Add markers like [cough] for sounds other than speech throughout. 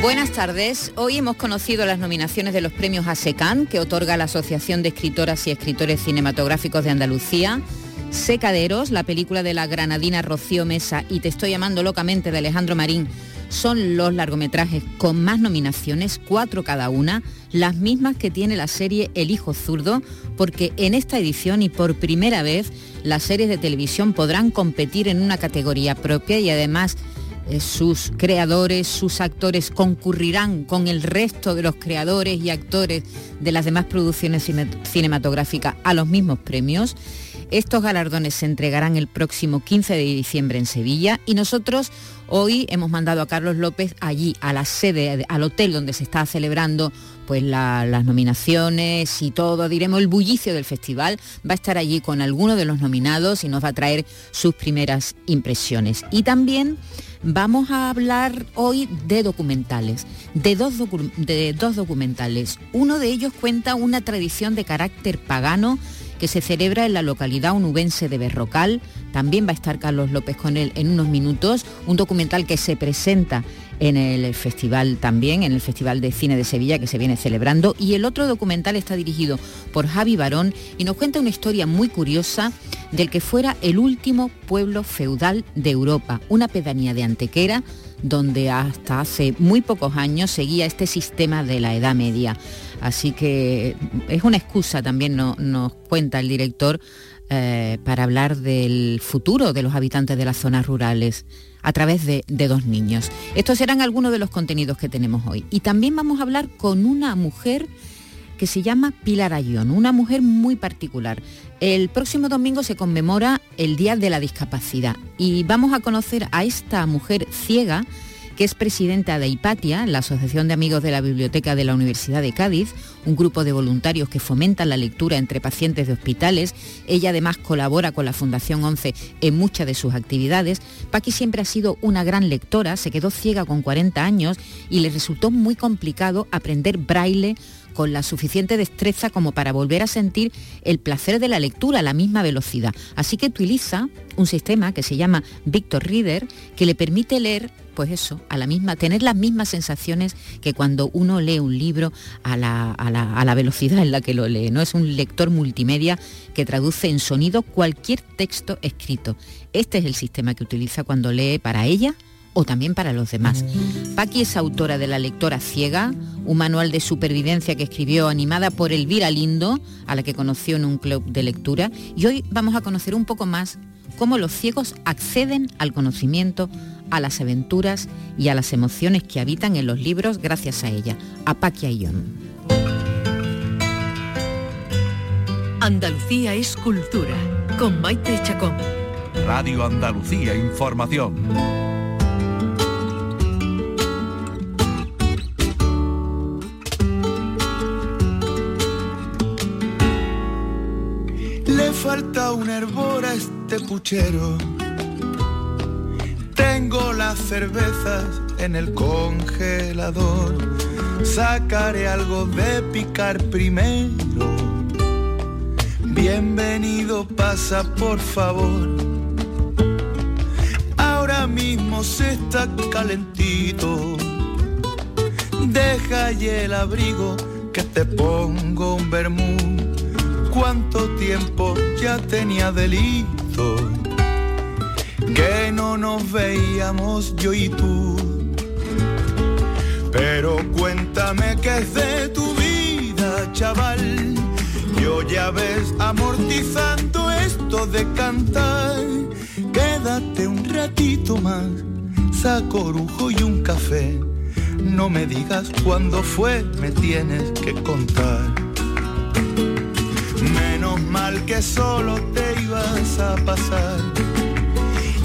Buenas tardes. Hoy hemos conocido las nominaciones de los premios ASECAN, que otorga la Asociación de Escritoras y Escritores Cinematográficos de Andalucía. Secaderos, la película de la granadina Rocío Mesa y Te estoy llamando locamente de Alejandro Marín, son los largometrajes con más nominaciones, cuatro cada una, las mismas que tiene la serie El Hijo Zurdo, porque en esta edición y por primera vez las series de televisión podrán competir en una categoría propia y además sus creadores, sus actores concurrirán con el resto de los creadores y actores de las demás producciones cinematográficas a los mismos premios. Estos galardones se entregarán el próximo 15 de diciembre en Sevilla y nosotros hoy hemos mandado a Carlos López allí, a la sede, al hotel donde se está celebrando pues las nominaciones y todo, diremos el bullicio del festival, va a estar allí con alguno de los nominados y nos va a traer sus primeras impresiones. Y también vamos a hablar hoy de documentales, de dos, de dos documentales. Uno de ellos cuenta una tradición de carácter pagano que se celebra en la localidad unubense de Berrocal. También va a estar Carlos López con él en unos minutos. Un documental que se presenta en el festival también, en el Festival de Cine de Sevilla que se viene celebrando. Y el otro documental está dirigido por Javi Barón y nos cuenta una historia muy curiosa del que fuera el último pueblo feudal de Europa, una pedanía de Antequera donde hasta hace muy pocos años seguía este sistema de la Edad Media. Así que es una excusa también, nos cuenta el director, eh, para hablar del futuro de los habitantes de las zonas rurales a través de, dos niños. Estos serán algunos de los contenidos que tenemos hoy. Y también vamos a hablar con una mujer que se llama Pilar Ayón, una mujer muy particular. El próximo domingo se conmemora el Día de la Discapacidad y vamos a conocer a esta mujer ciega que es presidenta de Hipatia, la Asociación de Amigos de la Biblioteca de la Universidad de Cádiz, un grupo de voluntarios que fomentan la lectura entre pacientes de hospitales. Ella además colabora con la Fundación 11 en muchas de sus actividades. Paqui siempre ha sido una gran lectora, se quedó ciega con 40 años y le resultó muy complicado aprender braille con la suficiente destreza como para volver a sentir el placer de la lectura a la misma velocidad. Así que utiliza un sistema que se llama Victor Reader que le permite leer pues eso, a la misma, tener las mismas sensaciones que cuando uno lee un libro a la, a la, velocidad en la que lo lee. ¿no? Es un lector multimedia que traduce en sonido cualquier texto escrito. Este es el sistema que utiliza cuando lee para ella o también para los demás. Paqui es autora de La lectora ciega, un manual de supervivencia que escribió animada por Elvira Lindo, a la que conoció en un club de lectura, y hoy vamos a conocer un poco más cómo los ciegos acceden al conocimiento, a las aventuras y a las emociones que habitan en los libros gracias a ella, a Paqui Ayón. Andalucía es cultura, con Maite Chacón. Radio Andalucía Información. falta un hervor a este puchero. Cervezas en el congelador. Sacaré algo de picar primero. Bienvenido, pasa por favor. Ahora mismo se está calentito. Deja y el abrigo que te pongo un vermú cuánto tiempo ya tenía delito que no nos veíamos yo y tú. Pero cuéntame qué es de tu vida, chaval. Yo ya ves amortizando esto de cantar. Quédate un ratito más, saco orujo y un café. No me digas cuándo fue, me tienes que contar mal que solo te ibas a pasar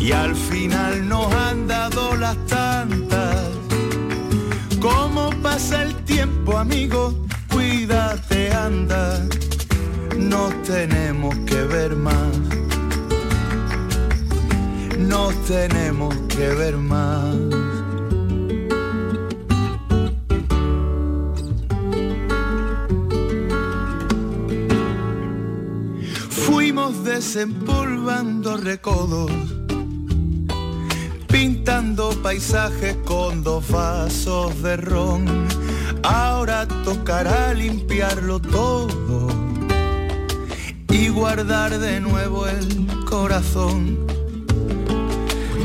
y al final nos han dado las tantas. ¿Cómo pasa el tiempo, amigo? Cuídate, anda. Nos tenemos que ver más. Nos tenemos que ver más. Fuimos desempolvando recodos pintando paisajes con dos vasos de ron. Ahora tocará limpiarlo todo y guardar de nuevo el corazón.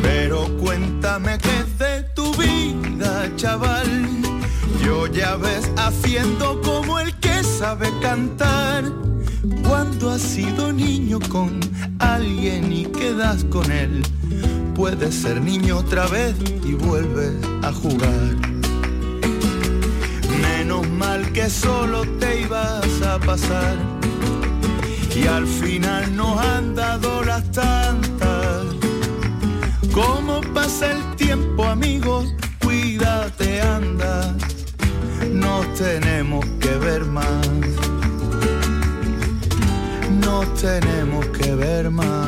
Pero cuéntame qué es de tu vida, chaval. Yo ya ves haciendo como el que sabe cantar. Cuando has sido niño con alguien y quedas con él, puedes ser niño otra vez y vuelves a jugar. Menos mal que solo te ibas a pasar y al final nos han dado las tantas. ¿Cómo pasa el tiempo, amigos? Cuídate, anda. Nos tenemos que ver más. Nos tenemos que ver más.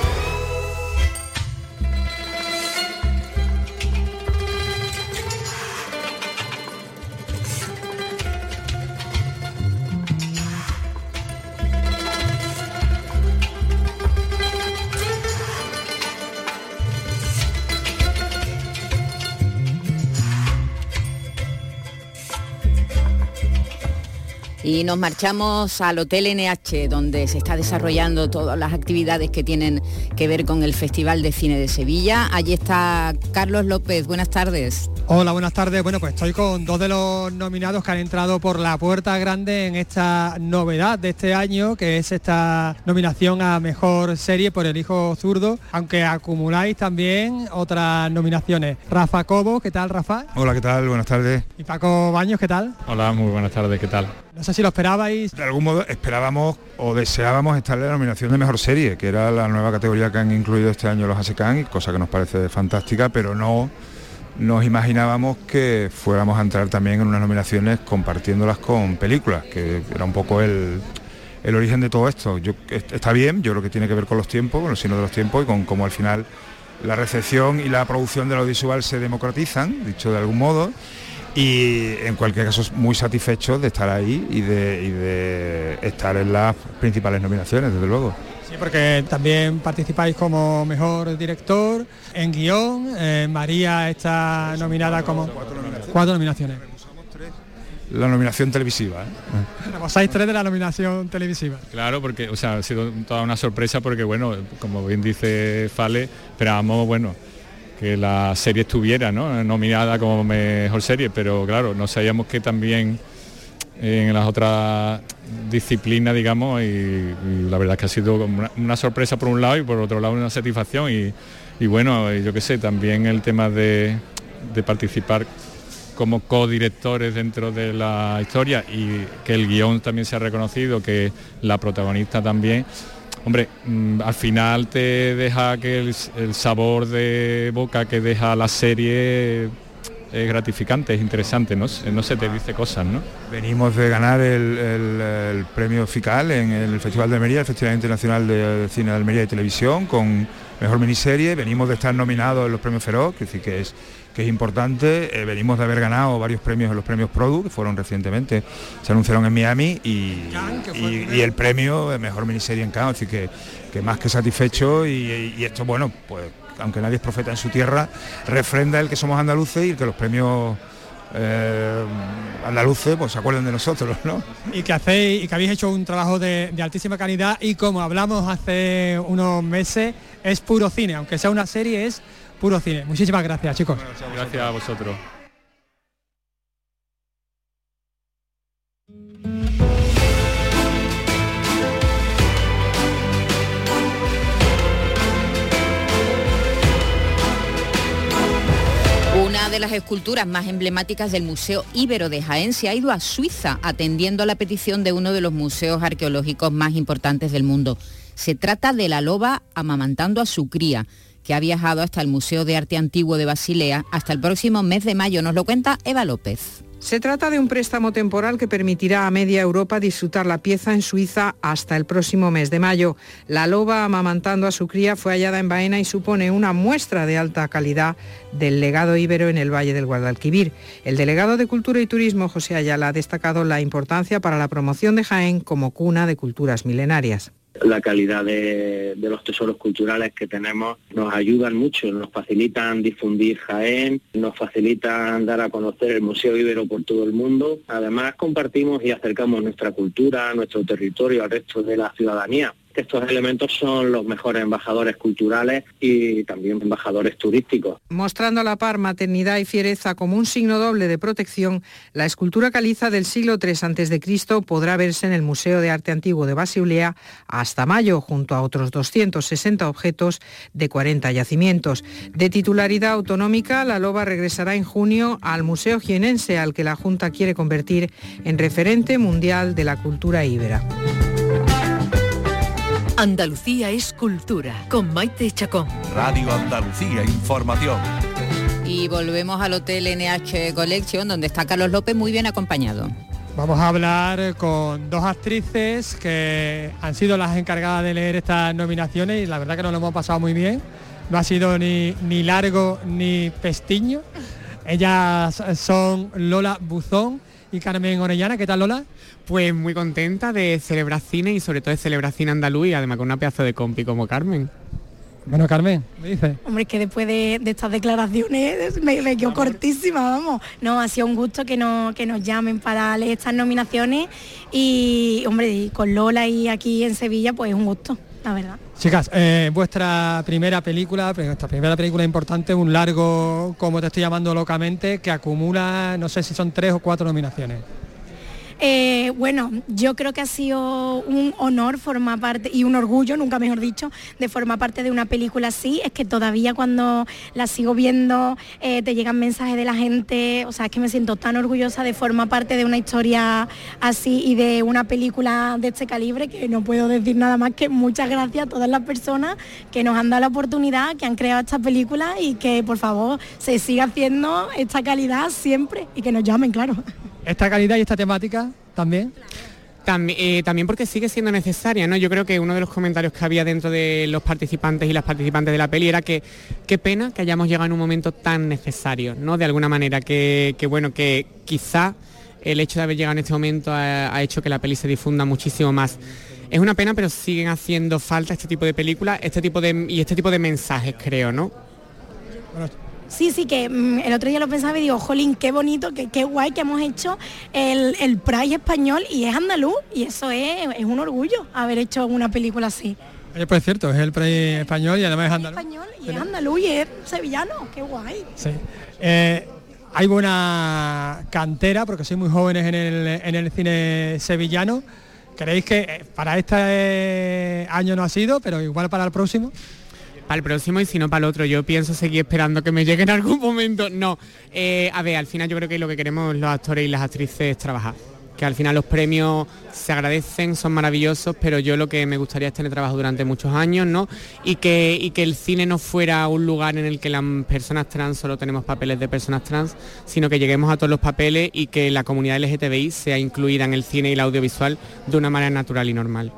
Y nos marchamos al Hotel NH, donde se está desarrollando todas las actividades que tienen que ver con el Festival de Cine de Sevilla. Allí está Carlos López. Buenas tardes. Hola, buenas tardes. Bueno, pues estoy con dos de los nominados que han entrado por la puerta grande en esta novedad de este año, que es esta nominación a Mejor Serie por El Hijo Zurdo, aunque acumuláis también otras nominaciones. Rafa Cobo, ¿qué tal, Rafa? Hola, ¿qué tal? Buenas tardes. Y Paco Baños, ¿qué tal? Hola, muy buenas tardes, ¿qué tal? No sé si lo esperabais. De algún modo esperábamos o deseábamos estar en la nominación de Mejor Serie, que era la nueva categoría que han incluido este año los ASECAN, cosa que nos parece fantástica, pero no nos imaginábamos que fuéramos a entrar también en unas nominaciones compartiéndolas con películas, que era un poco el, el origen de todo esto. Yo, está bien, yo creo que tiene que ver con los tiempos, con los signos de los tiempos y con cómo al final la recepción y la producción del audiovisual se democratizan, dicho de algún modo, y en cualquier caso muy satisfechos de estar ahí y y de estar en las principales nominaciones, desde luego. Sí, porque también participáis como mejor director en guion. eh, María está nominada como cuatro nominaciones. La nominación televisiva. ¿eh? Pasáis tres de la nominación televisiva. Claro, porque, o sea, ha sido toda una sorpresa porque, bueno, como bien dice Fale, esperábamos, bueno, que la serie estuviera, ¿no? Nominada como mejor serie, pero claro, no sabíamos que también en las otras disciplinas, digamos, y, la verdad es que ha sido una, sorpresa por un lado y por otro lado una satisfacción. Y, bueno, yo qué sé, también el tema de, de participar como codirectores dentro de la historia y que el guion también se ha reconocido, que la protagonista también, hombre, mm, al final te deja que el sabor de boca que deja la serie es gratificante, es interesante, ¿no? Se te dice cosas, ¿no? Venimos de ganar el, premio FICAL en el Festival de Almería, el Festival Internacional de Cine de Almería y Televisión, con mejor miniserie. Venimos de estar nominados en los premios Feroz, que, decir, que, es, que es importante. Eh, venimos de haber ganado varios premios en los premios Produ, que fueron recientemente, se anunciaron en Miami, y, y- el premio de mejor miniserie en Cannes, así que, que más que satisfecho. Y esto, bueno, pues aunque nadie es profeta en su tierra, refrenda el que somos andaluces y el que los premios eh, andaluces pues se acuerden de nosotros, ¿no? y que hacéis y que habéis hecho un trabajo de, de altísima calidad y como hablamos hace unos meses es puro cine, aunque sea una serie es puro cine. Muchísimas gracias chicos. Gracias a vosotros. De las esculturas más emblemáticas del Museo Íbero de Jaén se ha ido a Suiza atendiendo a la petición de uno de los museos arqueológicos más importantes del mundo. Se trata de la loba amamantando a su cría, que ha viajado hasta el Museo de Arte Antiguo de Basilea hasta el próximo mes de mayo. Nos lo cuenta Eva López. Se trata de un préstamo temporal que permitirá a media Europa disfrutar la pieza en Suiza hasta el próximo mes de mayo. La loba amamantando a su cría fue hallada en Baena y supone una muestra de alta calidad del legado íbero en el Valle del Guadalquivir. El delegado de Cultura y Turismo, José Ayala, ha destacado la importancia para la promoción de Jaén como cuna de culturas milenarias la calidad de, los tesoros culturales que tenemos nos ayudan mucho, nos facilitan difundir Jaén, nos facilitan dar a conocer el Museo Ibero por todo el mundo. Además compartimos y acercamos nuestra cultura, nuestro territorio al resto de la ciudadanía estos elementos son los mejores embajadores culturales y también embajadores turísticos. Mostrando a la par maternidad y fiereza como un signo doble de protección, la escultura caliza del siglo III a.C. podrá verse en el Museo de Arte Antiguo de Basilea hasta mayo, junto a otros 260 objetos de 40 yacimientos. De titularidad autonómica, la loba regresará en junio al Museo Jienense, al que la Junta quiere convertir en referente mundial de la cultura íbera. Andalucía es cultura, con Maite Chacón. Radio Andalucía Información. Y volvemos al Hotel NH Collection, donde está Carlos López muy bien acompañado. Vamos a hablar con dos actrices que han sido las encargadas de leer estas nominaciones y la verdad que nos lo hemos pasado muy bien. No ha sido ni, ni largo ni pestiño. Ellas son Lola Buzón y Carmen Orellana. ¿Qué tal Lola? Pues muy contenta de celebrar cine y sobre todo de celebrar cine andaluz y además con una pedazo de compi como Carmen. Bueno, Carmen, me dice. Hombre, es que después de, estas declaraciones [laughs] me, me quedo cortísima, vamos. No, ha sido un gusto que, no, que nos llamen para leer estas nominaciones y, hombre, con Lola y aquí en Sevilla, pues un gusto, la verdad. Chicas, eh, vuestra primera película, vuestra primera película importante, un largo, como te estoy llamando locamente, que acumula, no sé si son tres o cuatro nominaciones. Eh, bueno, yo creo que ha sido un honor formar parte y un orgullo, nunca mejor dicho, de formar parte de una película así. Es que todavía cuando la sigo viendo eh, te llegan mensajes de la gente, o sea, es que me siento tan orgullosa de formar parte de una historia así y de una película de este calibre que no puedo decir nada más que muchas gracias a todas las personas que nos han dado la oportunidad, que han creado esta película y que por favor se siga haciendo esta calidad siempre y que nos llamen, claro esta calidad y esta temática también. Eh, también, porque sigue siendo necesaria, ¿no? Yo creo que uno de los comentarios que había dentro de los participantes y las participantes de la peli era que qué pena que hayamos llegado en un momento tan necesario, ¿no? De alguna manera, que, bueno, que quizá el hecho de haber llegado en este momento ha, hecho que la peli se difunda muchísimo más. Es una pena, pero siguen haciendo falta este tipo de películas, este tipo de y este tipo de mensajes, creo, ¿no? Sí, sí, que mm, el otro día lo pensaba y digo, jolín, qué bonito, qué, qué guay que hemos hecho el, el Pride español y es andaluz y eso es, un orgullo haber hecho una película así. Oye, pues es cierto, es el Pride español y además es andaluz. Español y es andaluz y es sevillano, qué guay. Sí. Eh, hay buena cantera porque sois muy jóvenes en el, en el cine sevillano. ¿Creéis que eh, para este año no ha sido, pero igual para el próximo? El próximo y si no para el otro. Yo pienso seguir esperando que me llegue en algún momento. No, eh, a ver, al final yo creo que lo que queremos los actores y las actrices es trabajar. Que al final los premios se agradecen, son maravillosos, pero yo lo que me gustaría es tener trabajo durante muchos años, ¿no? Y que, y que el cine no fuera un lugar en el que las personas trans solo tenemos papeles de personas trans, sino que lleguemos a todos los papeles y que la comunidad LGTBI sea incluida en el cine y el audiovisual de una manera natural y normal.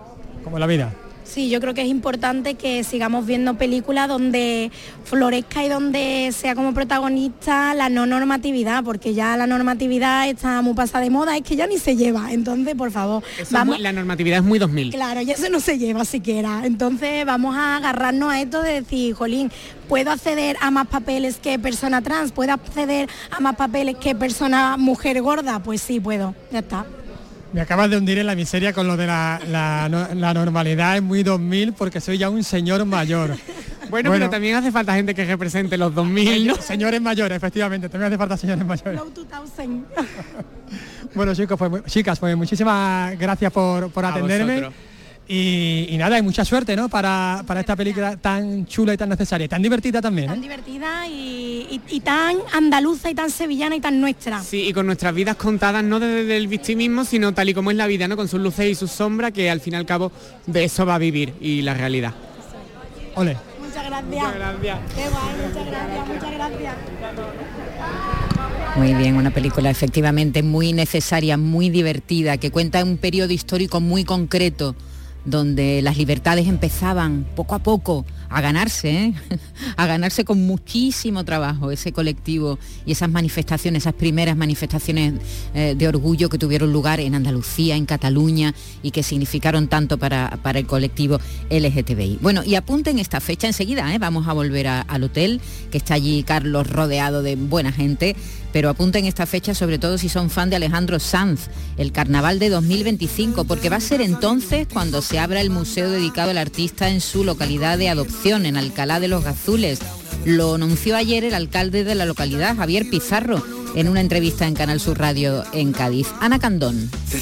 Como la vida. Sí, yo creo que es importante que sigamos viendo películas donde florezca y donde sea como protagonista la no normatividad, porque ya la normatividad está muy pasada de moda, es que ya ni se lleva. Entonces, por favor, vamos... la normatividad es muy 2000. Claro, ya eso no se lleva siquiera. Entonces, vamos a agarrarnos a esto de decir, jolín, puedo acceder a más papeles que persona trans, puedo acceder a más papeles que persona mujer gorda, pues sí puedo, ya está. Me acabas de hundir en la miseria con lo de la, normalidad, es muy 2000 porque soy ya un señor mayor. [laughs] Bueno, pero también hace falta gente que represente los 2000, ¿no? Señores mayores, efectivamente, también hace falta señores mayores. [laughs] bueno, chicos, pues, chicas, pues muchísimas gracias por, por atenderme. Y, nada, hay mucha suerte, ¿no? Para, esta película tan chula y tan necesaria, tan divertida también. Tan ¿eh? divertida y, tan andaluza y tan sevillana y tan nuestra. Sí, y con nuestras vidas contadas no desde el victimismo, sino tal y como es la vida, ¿no? Con sus luces y sus sombras, que al fin y al cabo de eso va a vivir y la realidad. Ole. Muchas gracias. Muchas gracias. Qué guay, muchas gracias, muchas gracias. Muy bien, una película efectivamente muy necesaria, muy divertida, que cuenta un periodo histórico muy concreto donde las libertades empezaban poco a poco a ganarse, ¿eh? [laughs] a ganarse con muchísimo trabajo ese colectivo y esas manifestaciones, esas primeras manifestaciones eh, de orgullo que tuvieron lugar en Andalucía, en Cataluña y que significaron tanto para, para el colectivo LGTBI. Bueno, y apunten esta fecha enseguida, ¿eh? vamos a volver al hotel, que está allí Carlos rodeado de buena gente pero apunten esta fecha sobre todo si son fan de Alejandro Sanz, el carnaval de 2025, porque va a ser entonces cuando se abra el museo dedicado al artista en su localidad de adopción, en Alcalá de los Gazules. Lo anunció ayer el alcalde de la localidad, Javier Pizarro, en una entrevista en Canal Sur Radio en Cádiz. Ana Candón. Se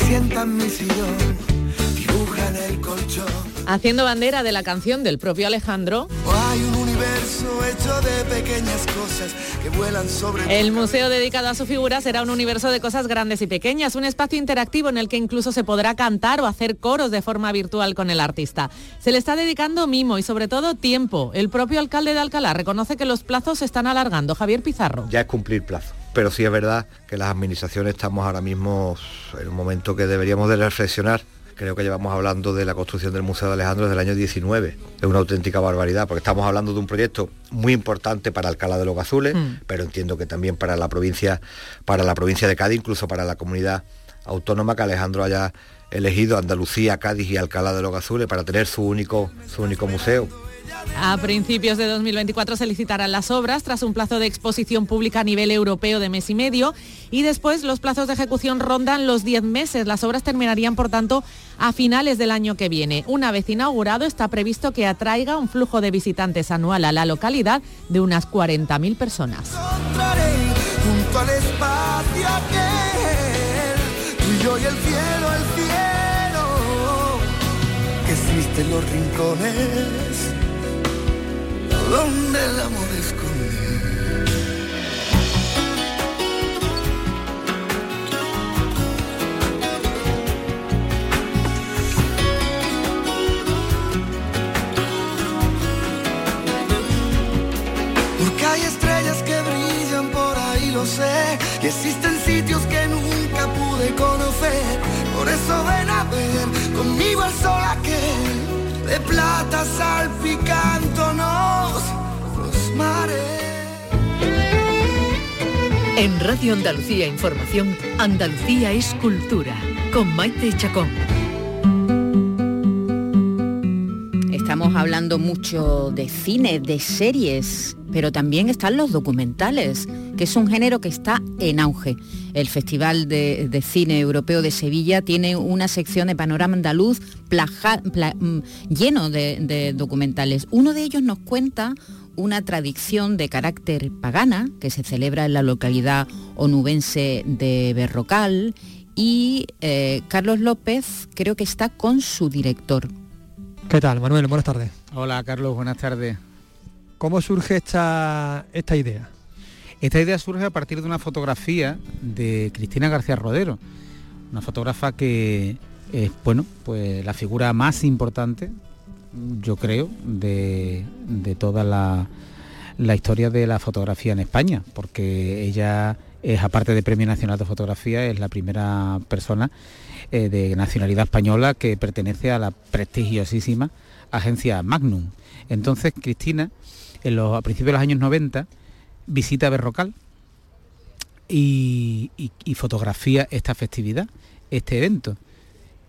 Haciendo bandera de la canción del propio Alejandro. Hay un universo hecho de pequeñas cosas que vuelan sobre El museo dedicado a su figura será un universo de cosas grandes y pequeñas, un espacio interactivo en el que incluso se podrá cantar o hacer coros de forma virtual con el artista. Se le está dedicando mimo y sobre todo tiempo. El propio alcalde de Alcalá reconoce que los plazos se están alargando. Javier Pizarro. Ya es cumplir plazo pero sí es verdad que las administraciones estamos ahora mismo en un momento que deberíamos de reflexionar creo que llevamos hablando de la construcción del Museo de Alejandro desde el año 19. Es una auténtica barbaridad, porque estamos hablando de un proyecto muy importante para Alcalá de los Azules, mm. pero entiendo que también para la provincia, para la provincia de Cádiz, incluso para la comunidad autónoma que Alejandro haya elegido Andalucía, Cádiz y Alcalá de los Azules para tener su único, su único museo. A principios de 2024 se licitarán las obras tras un plazo de exposición pública a nivel europeo de mes y medio y después los plazos de ejecución rondan los 10 meses. Las obras terminarían, por tanto, a finales del año que viene. Una vez inaugurado está previsto que atraiga un flujo de visitantes anual a la localidad de unas 40.000 personas. Donde el amor esconde. Porque hay estrellas que brillan por ahí, lo sé. Y existen sitios que nunca pude conocer. Por eso ven a ver conmigo el sol aquel de plata salpicándonos los mares. En Radio Andalucía Información, Andalucía es cultura, con Maite Chacón. Estamos hablando mucho de cine, de series, pero también están los documentales, que es un género que está en auge. El Festival de, Cine Europeo de Sevilla tiene una sección de panorama andaluz mm, lleno de, documentales. Uno de ellos nos cuenta una tradición de carácter pagana que se celebra en la localidad onubense de Berrocal y eh, Carlos López creo que está con su director. ¿Qué tal, Manuel? Buenas tardes. Hola, Carlos, buenas tardes. ¿Cómo surge esta, esta idea? Esta idea surge a partir de una fotografía de Cristina García Rodero, una fotógrafa que es, bueno, pues la figura más importante, yo creo, de, toda la, historia de la fotografía en España, porque ella es, aparte de Premio Nacional de Fotografía, es la primera persona eh, de nacionalidad española que pertenece a la prestigiosísima agencia Magnum. Entonces, Cristina en a principios de los años 90, visita Berrocal y, fotografía esta festividad, este evento.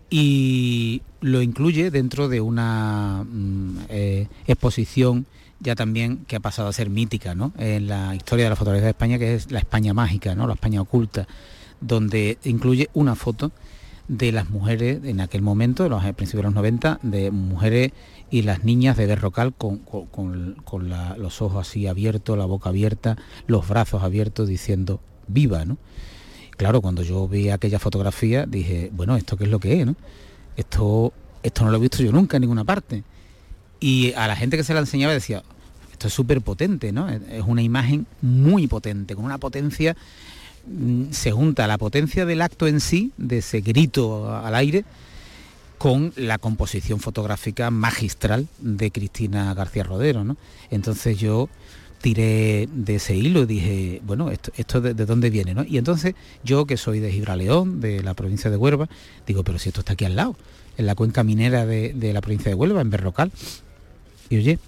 Y lo incluye dentro de una mm, eh, exposición ya también que ha pasado a ser mítica en la historia de la fotografía de España, que es la España mágica, ¿no? la España oculta, donde incluye una foto de las mujeres en aquel momento, los principios de los 90, de mujeres y las niñas de Berrocal con, con, los ojos así abiertos, la boca abierta, los brazos abiertos diciendo viva, ¿no? Claro, cuando yo vi aquella fotografía dije, bueno, ¿esto qué es lo que es? ¿no? Esto, esto no lo he visto yo nunca en ninguna parte. Y a la gente que se la enseñaba decía, esto es súper potente, ¿no? Es una imagen muy potente, con una potencia, mm, se junta la potencia del acto en sí, de ese grito al aire, con la composición fotográfica magistral de Cristina García Rodero. ¿no? Entonces yo tiré de ese hilo y dije, bueno, esto, esto de, dónde viene, ¿no? Y entonces yo, que soy de Gibraleón, de la provincia de Huelva, digo, pero si esto está aquí al lado, en la cuenca minera de, de la provincia de Huelva, en Berrocal. Y oye,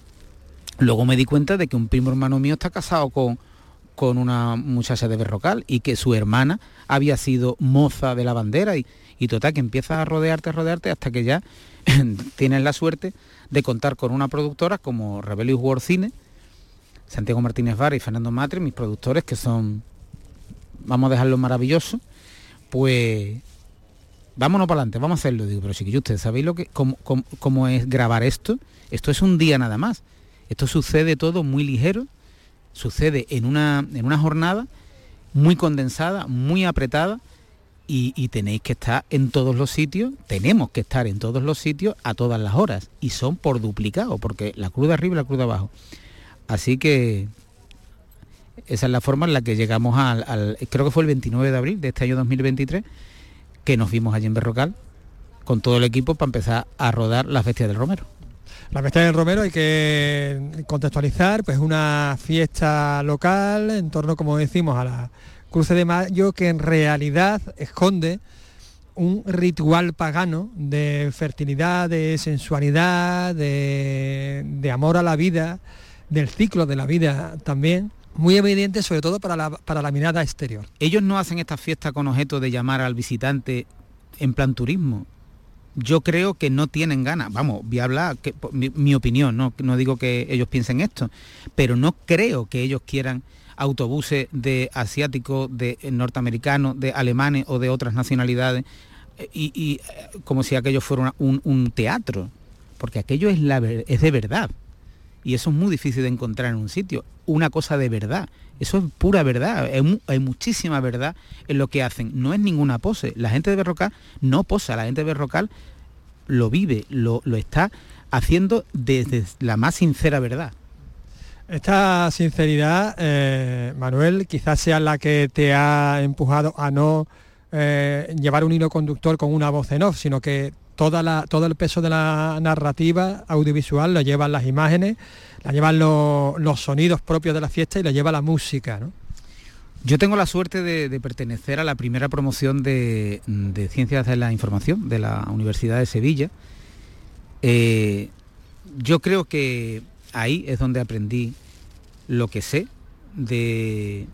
luego me di cuenta de que un primo hermano mío está casado con, con una muchacha de Berrocal y que su hermana había sido moza de la bandera y, y total que empiezas a rodearte, a rodearte hasta que ya [laughs] tienes la suerte de contar con una productora como Rebellious World Cine, Santiago Martínez Vara y Fernando Matre, mis productores que son, vamos a dejarlo maravilloso, pues vámonos para adelante, vamos a hacerlo. Digo, pero sí que ustedes sabéis lo que, cómo, cómo es grabar esto. Esto es un día nada más. Esto sucede todo muy ligero, sucede en una, en una jornada muy condensada, muy apretada, y, tenéis que estar en todos los sitios, tenemos que estar en todos los sitios a todas las horas, y son por duplicado, porque la cruz de arriba y la cruz de abajo. Así que esa es la forma en la que llegamos al, creo que fue el 29 de abril de este año 2023, que nos vimos allí en Berrocal con todo el equipo para empezar a rodar las bestias del Romero. La fiesta del Romero hay que contextualizar, pues una fiesta local en torno, como decimos, a la Cruce de Mayo que en realidad esconde un ritual pagano de fertilidad, de sensualidad, de, amor a la vida, del ciclo de la vida también, muy evidente sobre todo para la, mirada exterior. Ellos no hacen esta fiesta con objeto de llamar al visitante en plan turismo, yo creo que no tienen ganas. Vamos, voy a hablar, que, mi, opinión, no digo que ellos piensen esto, pero no creo que ellos quieran autobuses de asiáticos, de norteamericanos, de alemanes o de otras nacionalidades, eh, y, eh, como si aquello fuera un, teatro, porque aquello es, de verdad. Y eso es muy difícil de encontrar en un sitio, una cosa de verdad. Eso es pura verdad, hay, muchísima verdad en lo que hacen. No es ninguna pose. La gente de Berrocal no posa, la gente de Berrocal lo vive, lo, está haciendo desde la más sincera verdad. Esta sinceridad, eh, Manuel, quizás sea la que te ha empujado a no eh, llevar un hilo conductor con una voz en off, sino que toda la, todo el peso de la narrativa audiovisual lo llevan las imágenes, la llevan los sonidos propios de la fiesta y lo lleva la música. Yo tengo la suerte de, pertenecer a la primera promoción de, Ciencias de la Información de la Universidad de Sevilla. Eh, yo creo que ahí es donde aprendí lo que sé de,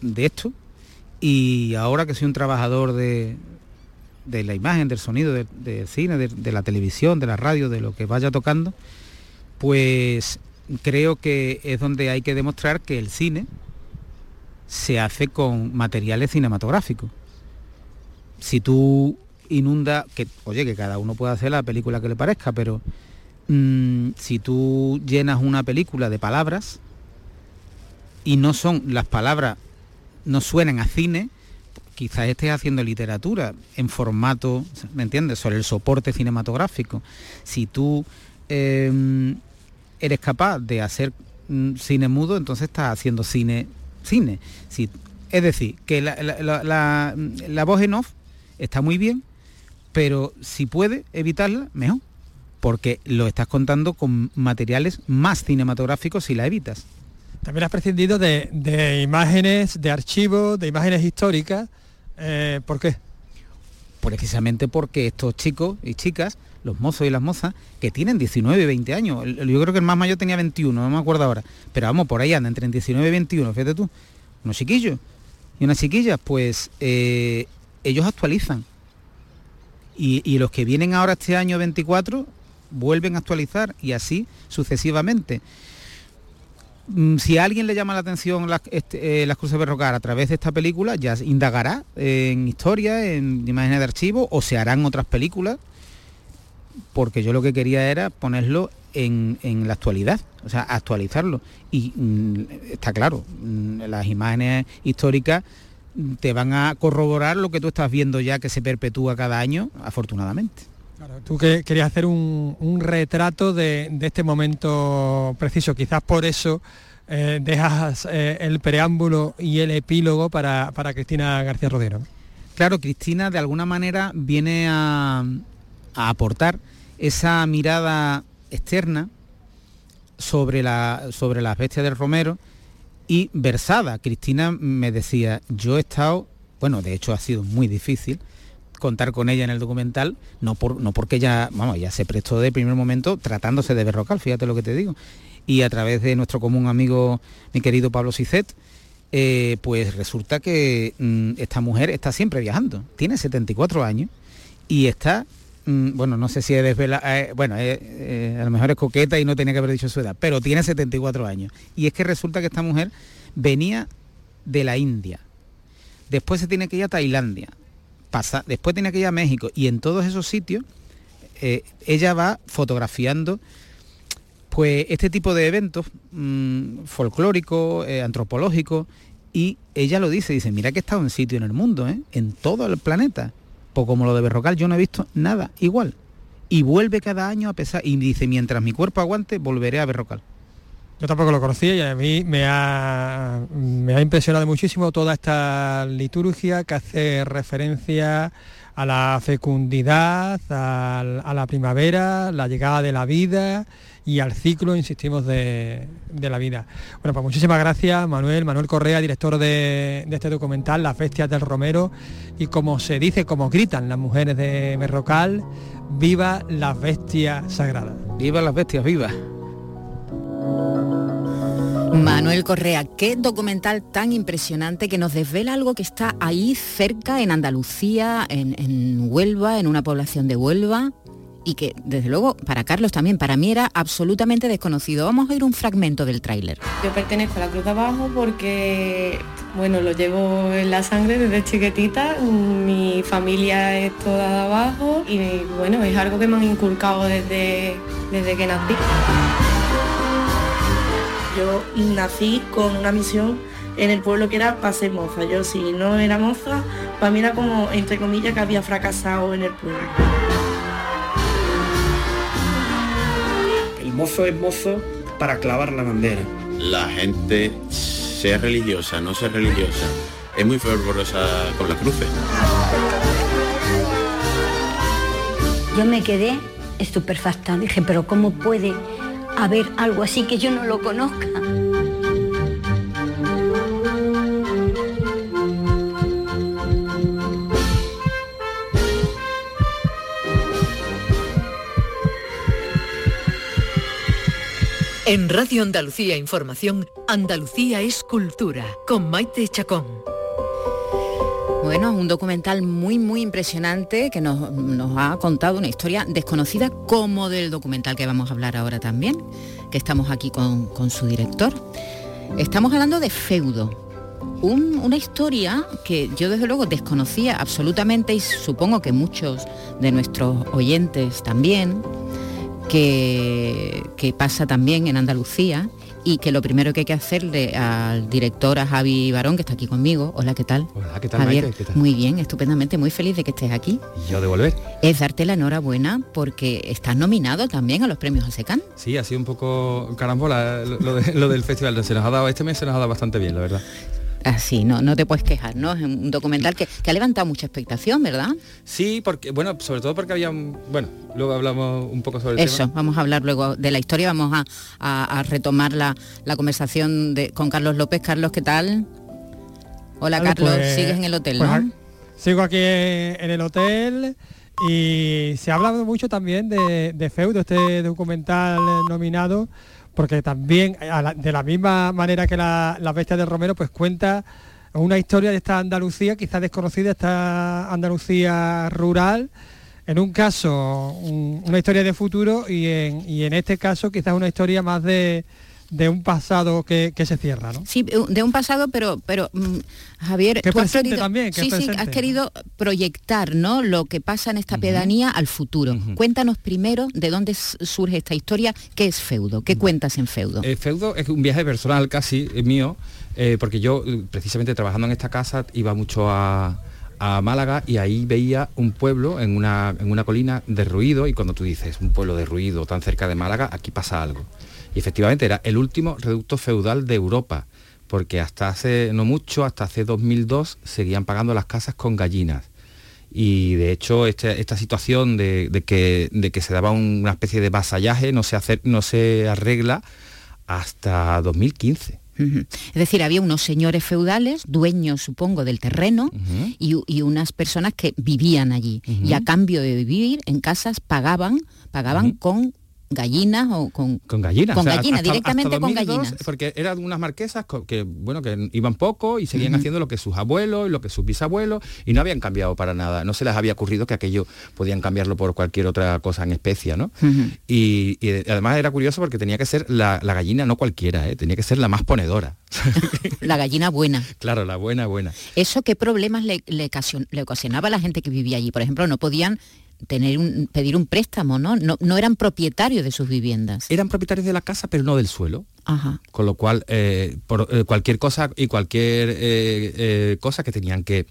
de esto y ahora que soy un trabajador de, la imagen, del sonido, del cine, de, la televisión, de la radio, de lo que vaya tocando, pues creo que es donde hay que demostrar que el cine se hace con materiales cinematográficos. Si tú inunda, que oye, que cada uno puede hacer la película que le parezca, pero mm, si tú llenas una película de palabras y no son las palabras, no suenan a cine, quizás estés haciendo literatura en formato, ¿me entiendes?, sobre el soporte cinematográfico. Si tú em, eres capaz de hacer mm, cine mudo, entonces estás haciendo cine cine. Si, es decir, que la, voz en off está muy bien, pero si puede evitarla, mejor, porque lo estás contando con materiales más cinematográficos si la evitas. También has prescindido de, imágenes, de archivos, de imágenes históricas. Eh, ¿Por qué? Precisamente porque estos chicos y chicas, los mozos y las mozas, que tienen 19 y 20 años, yo creo que el más mayor tenía 21, no me acuerdo ahora, pero vamos, por ahí anda, entre 19 y 21, fíjate tú, unos chiquillos y unas chiquillas, pues eh, ellos actualizan. Y, los que vienen ahora este año 24 vuelven a actualizar y así sucesivamente. Mm, si a alguien le llama la atención las, este, eh, las cruces berrocar a través de esta película, ya indagará en historia, en imágenes de archivo, o se harán otras películas, porque yo lo que quería era ponerlo en, la actualidad, o sea, actualizarlo. Y mm, está claro, mm, las imágenes históricas te van a corroborar lo que tú estás viendo ya que se perpetúa cada año, afortunadamente. Tú que querías hacer un, retrato de, este momento preciso, quizás por eso eh, dejas eh, el preámbulo y el epílogo para, Cristina García Rodero. Claro, Cristina de alguna manera viene a, a aportar esa mirada externa sobre, la, sobre las bestias del Romero y versada. Cristina me decía, yo he estado, bueno, de hecho ha sido muy difícil contar con ella en el documental, no, por, no porque ella, vamos, ya se prestó de primer momento tratándose de Berrocal, fíjate lo que te digo. Y a través de nuestro común amigo, mi querido Pablo Sicet, eh, pues resulta que mm, esta mujer está siempre viajando, tiene 74 años y está Mm, bueno, no sé si es desvela, eh, bueno, eh, a lo mejor es coqueta y no tenía que haber dicho su edad, pero tiene 74 años. Y es que resulta que esta mujer venía de la India, después se tiene que ir a Tailandia, pasa, después tiene que ir a México y en todos esos sitios ella va fotografiando pues este tipo de eventos mm, folclóricos, antropológicos, y ella lo dice, dice, mira que he estado en sitio en el mundo, en todo el planeta, pues como lo de Berrocal, yo no he visto nada igual. Y vuelve cada año a pesar, y dice, mientras mi cuerpo aguante, volveré a Berrocal. Yo tampoco lo conocía y a mí me ha, me ha impresionado muchísimo toda esta liturgia que hace referencia a la fecundidad, a, la primavera, la llegada de la vida y al ciclo, insistimos, de, la vida. Bueno, pues muchísimas gracias Manuel, Manuel Correa, director de, este documental, Las Bestias del Romero, y como se dice, como gritan las mujeres de Merrocal, viva las bestias sagradas. Viva las bestias, viva. Manuel Correa, qué documental tan impresionante que nos desvela algo que está ahí cerca en Andalucía, en, Huelva, en una población de Huelva, y que desde luego para Carlos también, para mí era absolutamente desconocido. Vamos a ir un fragmento del tráiler. Yo pertenezco a la Cruz de Abajo porque, bueno, lo llevo en la sangre desde chiquitita, mi familia es toda de abajo y bueno, es algo que me han inculcado desde, desde que nací. Yo nací con una misión en el pueblo que era para ser moza. Yo si no era moza, para mí era como, entre comillas, que había fracasado en el pueblo. mozo es mozo para clavar la bandera. La gente, sea religiosa, no sea religiosa, es muy fervorosa con la cruces. Yo me quedé estupefacta. Dije, pero ¿cómo puede haber algo así que yo no lo conozca? En Radio Andalucía Información, Andalucía es cultura, con Maite Chacón. Bueno, un documental muy, muy impresionante que nos, ha contado una historia desconocida como del documental que vamos a hablar ahora también, que estamos aquí con, su director. Estamos hablando de Feudo, una historia que yo desde luego desconocía absolutamente y supongo que muchos de nuestros oyentes también que, pasa también en Andalucía y que lo primero que hay que hacerle al director, a Javi Barón, que está aquí conmigo, hola, ¿qué tal? Hola, ¿qué tal, Javier? Muy bien, estupendamente, muy feliz de que estés aquí. Y yo de volver. Es darte la enhorabuena porque estás nominado también a los premios ASECAN. Sí, ha sido un poco carambola lo, lo del festival, se nos ha dado, este mes se nos ha dado bastante bien, la verdad. Así, no, no te puedes quejar, ¿no? Es un documental que, ha levantado mucha expectación, ¿verdad? Sí, porque, bueno, sobre todo porque había, bueno, luego hablamos un poco sobre Eso, vamos a hablar luego de la historia, vamos a, retomar la, conversación de, con Carlos López. Carlos, ¿qué tal? Hola, Carlos, pues, sigues en el hotel, pues, ¿no? Sigo aquí en el hotel y se ha hablado mucho también de, de Feudo, este documental nominado porque también de la misma manera que la, la bestia del Romero, pues cuenta una historia de esta Andalucía, quizás desconocida, esta Andalucía rural, en un caso una historia de futuro y en, y en este caso quizás una historia más de, de un pasado que, se cierra, ¿no? Sí, de un pasado, pero, pero mm, Javier, que has querido, también, sí, sí, has querido proyectar, ¿no? Lo que pasa en esta pedanía al futuro. Cuéntanos primero de dónde surge esta historia, qué es feudo, qué cuentas en feudo. Eh, feudo es un viaje personal casi eh, mío, eh, porque yo precisamente trabajando en esta casa iba mucho a Málaga y ahí veía un pueblo en una, en una colina derruido y cuando tú dices un pueblo derruido tan cerca de Málaga, aquí pasa algo. Y efectivamente era el último reducto feudal de Europa, porque hasta hace no mucho, hasta hace 2002, seguían pagando las casas con gallinas. y de hecho este, esta situación de, que, de que se daba una especie de vasallaje no se, hace, no se arregla hasta 2015. Es decir, había unos señores feudales, dueños, supongo, del terreno, y, unas personas que vivían allí. Y a cambio de vivir en casas pagaban, pagaban con gallinas o con con gallinas con gallinas directamente con gallinas. porque eran unas marquesas que bueno que iban poco y seguían haciendo lo que sus abuelos y lo que sus bisabuelos y no habían cambiado para nada. No se les había ocurrido que aquello podían cambiarlo por cualquier otra cosa en especia no y, además era curioso porque tenía que ser la, gallina no cualquiera ¿eh? tenía que ser la más ponedora. [laughs] La gallina buena. Claro la buena buena. Eso qué problemas le, le ocasionaba a la gente que vivía allí por ejemplo no podían tener un, pedir un préstamo, ¿no? ¿no? No eran propietarios de sus viviendas. Eran propietarios de la casa, pero no del suelo. Ajá. Con lo cual, eh, por eh, cualquier cosa y cualquier eh, cosa que tenían que,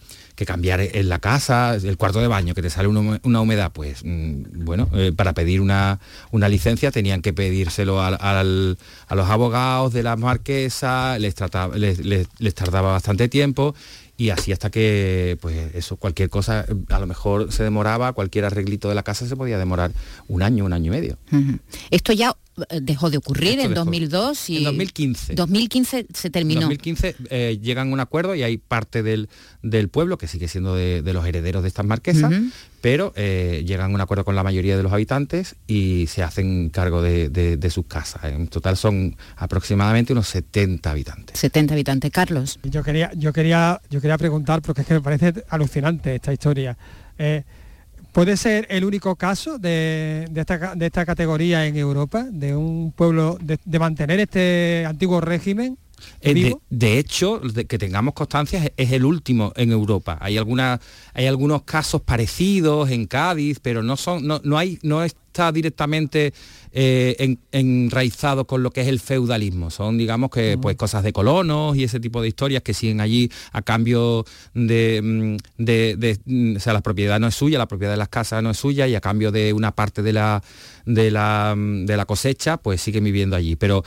cambiar en la casa, el cuarto de baño, que te sale una, humedad, pues mm, bueno, para pedir una, licencia tenían que pedírselo a los abogados de la marquesa, les, trataba, les tardaba bastante tiempo y así hasta que pues eso cualquier cosa a lo mejor se demoraba cualquier arreglito de la casa se podía demorar un año un año y medio. Esto ya dejó de ocurrir en 2002 y en 2015 2015 se terminó. En 2015 eh, llegan a un acuerdo y hay parte del, del pueblo que sigue siendo de, los herederos de estas marquesas pero eh, llegan a un acuerdo con la mayoría de los habitantes y se hacen cargo de, sus casas. En total son aproximadamente unos 70 habitantes. 70 habitantes. Carlos. Yo quería yo quería yo quería preguntar porque es que me parece alucinante esta historia ¿Puede ser el único caso de, esta, categoría en Europa, de un pueblo, de, mantener este antiguo régimen? Eh, de, hecho, que tengamos constancia es, el último en Europa. Hay, alguna, hay algunos casos parecidos en Cádiz, pero no, son, no, no, hay, no está directamente eh, enraizado con lo que es el feudalismo. Son, digamos, que pues cosas de colonos y ese tipo de historias que siguen allí a cambio de, mm, de, mm, o sea, la propiedad no es suya, la propiedad de las casas no es suya y a cambio de una parte de la, de la, mm, de la cosecha, pues siguen viviendo allí. Pero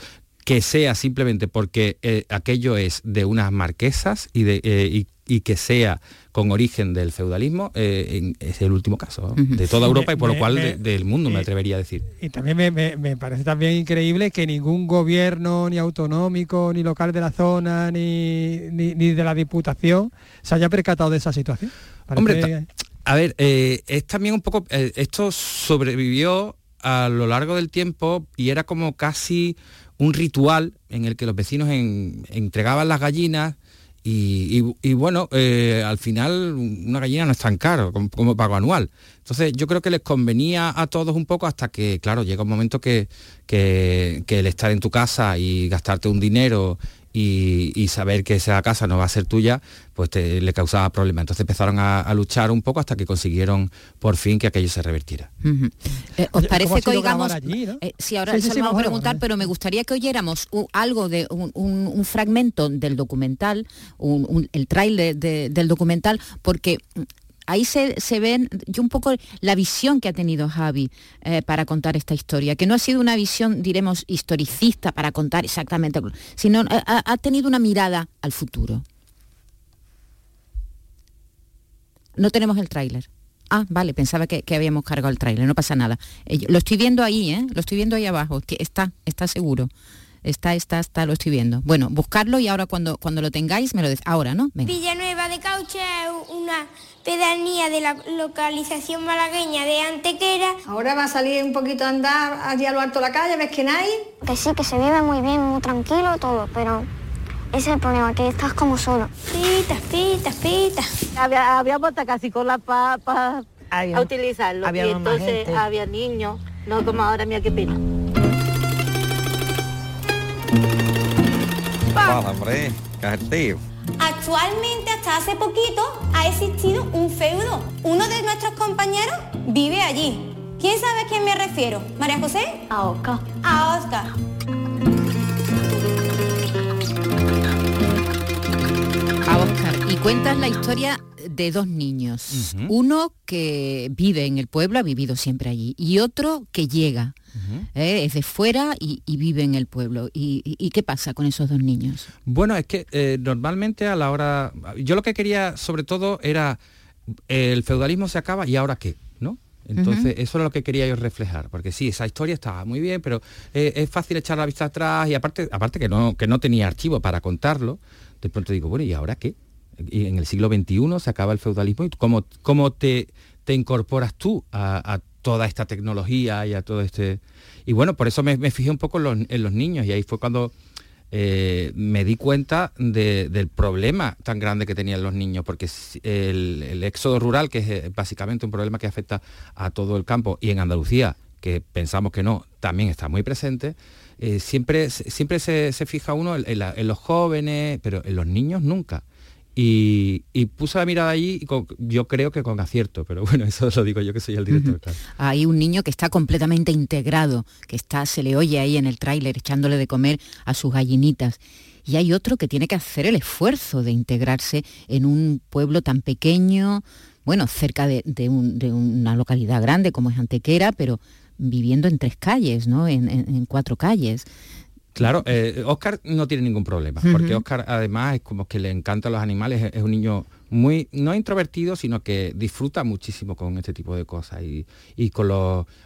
que sea simplemente porque eh, aquello es de unas marquesas y, de, eh, y, que sea con origen del feudalismo, eh, es el último caso de toda Europa y por lo cual del mundo, me atrevería a decir. Y también me, parece también increíble que ningún gobierno, ni autonómico, ni local de la zona, ni, ni, de la Diputación, se haya percatado de esa situación. Hombre, a ver, es también un poco, esto sobrevivió a lo largo del tiempo y era como casi un ritual en el que los vecinos entregaban las gallinas y, bueno, eh, al final una gallina no es tan caro como, pago anual. Entonces yo creo que les convenía a todos un poco hasta que, claro, llega un momento que, que el estar en tu casa y gastarte un dinero y, saber que esa casa no va a ser tuya, pues le causaba problemas. Entonces empezaron a, luchar un poco hasta que consiguieron por fin que aquello se revertiera. Eh, ¿Os parece que oigamos? Eh, sí, ahora se lo vamos a preguntar, pero me gustaría que oyéramos algo de un, fragmento del documental, el trailer del documental, porque ahí se, ven yo un poco la visión que ha tenido Javi eh, para contar esta historia, que no ha sido una visión, diremos, historicista para contar exactamente, sino ha, tenido una mirada al futuro. No tenemos el tráiler. Ah, vale, pensaba que, habíamos cargado el tráiler, no pasa nada. Eh, lo estoy viendo ahí, ¿eh? Lo estoy viendo ahí abajo, está, está seguro. Está, está, está, lo estoy viendo. Bueno, buscarlo y ahora cuando, cuando lo tengáis me lo decís. Ahora, ¿no? Villanueva de Cauche es una pedanía de la localización malagueña de Antequera. Ahora va a salir un poquito a andar allí a lo alto de la calle, ¿ves que hay? Que sí, que se vive muy bien, muy tranquilo todo, pero ese es el problema, que estás como solo. Pitas, pitas, pitas. Había, había casi con la pa, a utilizarlo. y entonces había niños, no como ahora, mira qué pena. Hombre, Actualmente, hasta hace poquito, ha existido un feudo. Uno de nuestros compañeros vive allí. ¿Quién sabe a quién me refiero? ¿María José? A Oscar. A Oscar. Cuentas la historia de dos niños. Uno que vive en el pueblo, ha vivido siempre allí, y otro que llega. ¿eh? es de fuera y, vive en el pueblo. ¿Y, qué pasa con esos dos niños? Bueno, es que eh, normalmente a la hora... Yo lo que quería sobre todo era el feudalismo se acaba y ahora qué, ¿no? Entonces, eso es lo que quería yo reflejar, porque sí, esa historia estaba muy bien, pero eh, es fácil echar la vista atrás y aparte, aparte que no, que no tenía archivo para contarlo, de pronto digo, bueno, ¿y ahora qué? Y en el siglo XXI se acaba el feudalismo y cómo, cómo te, te incorporas tú a, toda esta tecnología y a todo este... Y bueno, por eso me, fijé un poco en los, niños y ahí fue cuando eh, me di cuenta del problema tan grande que tenían los niños, porque el, éxodo rural, que es eh, básicamente un problema que afecta a todo el campo, y en Andalucía, que pensamos que no, también está muy presente, eh, siempre, siempre se, fija uno en, los jóvenes, pero en los niños nunca. Y, puse la mirada allí y yo creo que con acierto, pero bueno, [laughs] eso lo digo yo que soy el director. Hay un niño que está completamente integrado, que está, se le oye ahí en el tráiler echándole de comer a sus gallinitas. Y hay otro que tiene que hacer el esfuerzo de integrarse en un pueblo tan pequeño, bueno, cerca de, una localidad grande como es Antequera, pero viviendo en tres calles, ¿no? en cuatro calles. Claro, eh, Oscar no tiene ningún problema, porque Oscar además es como que le encantan los animales, es, un niño muy, no introvertido, sino que disfruta muchísimo con este tipo de cosas y, con,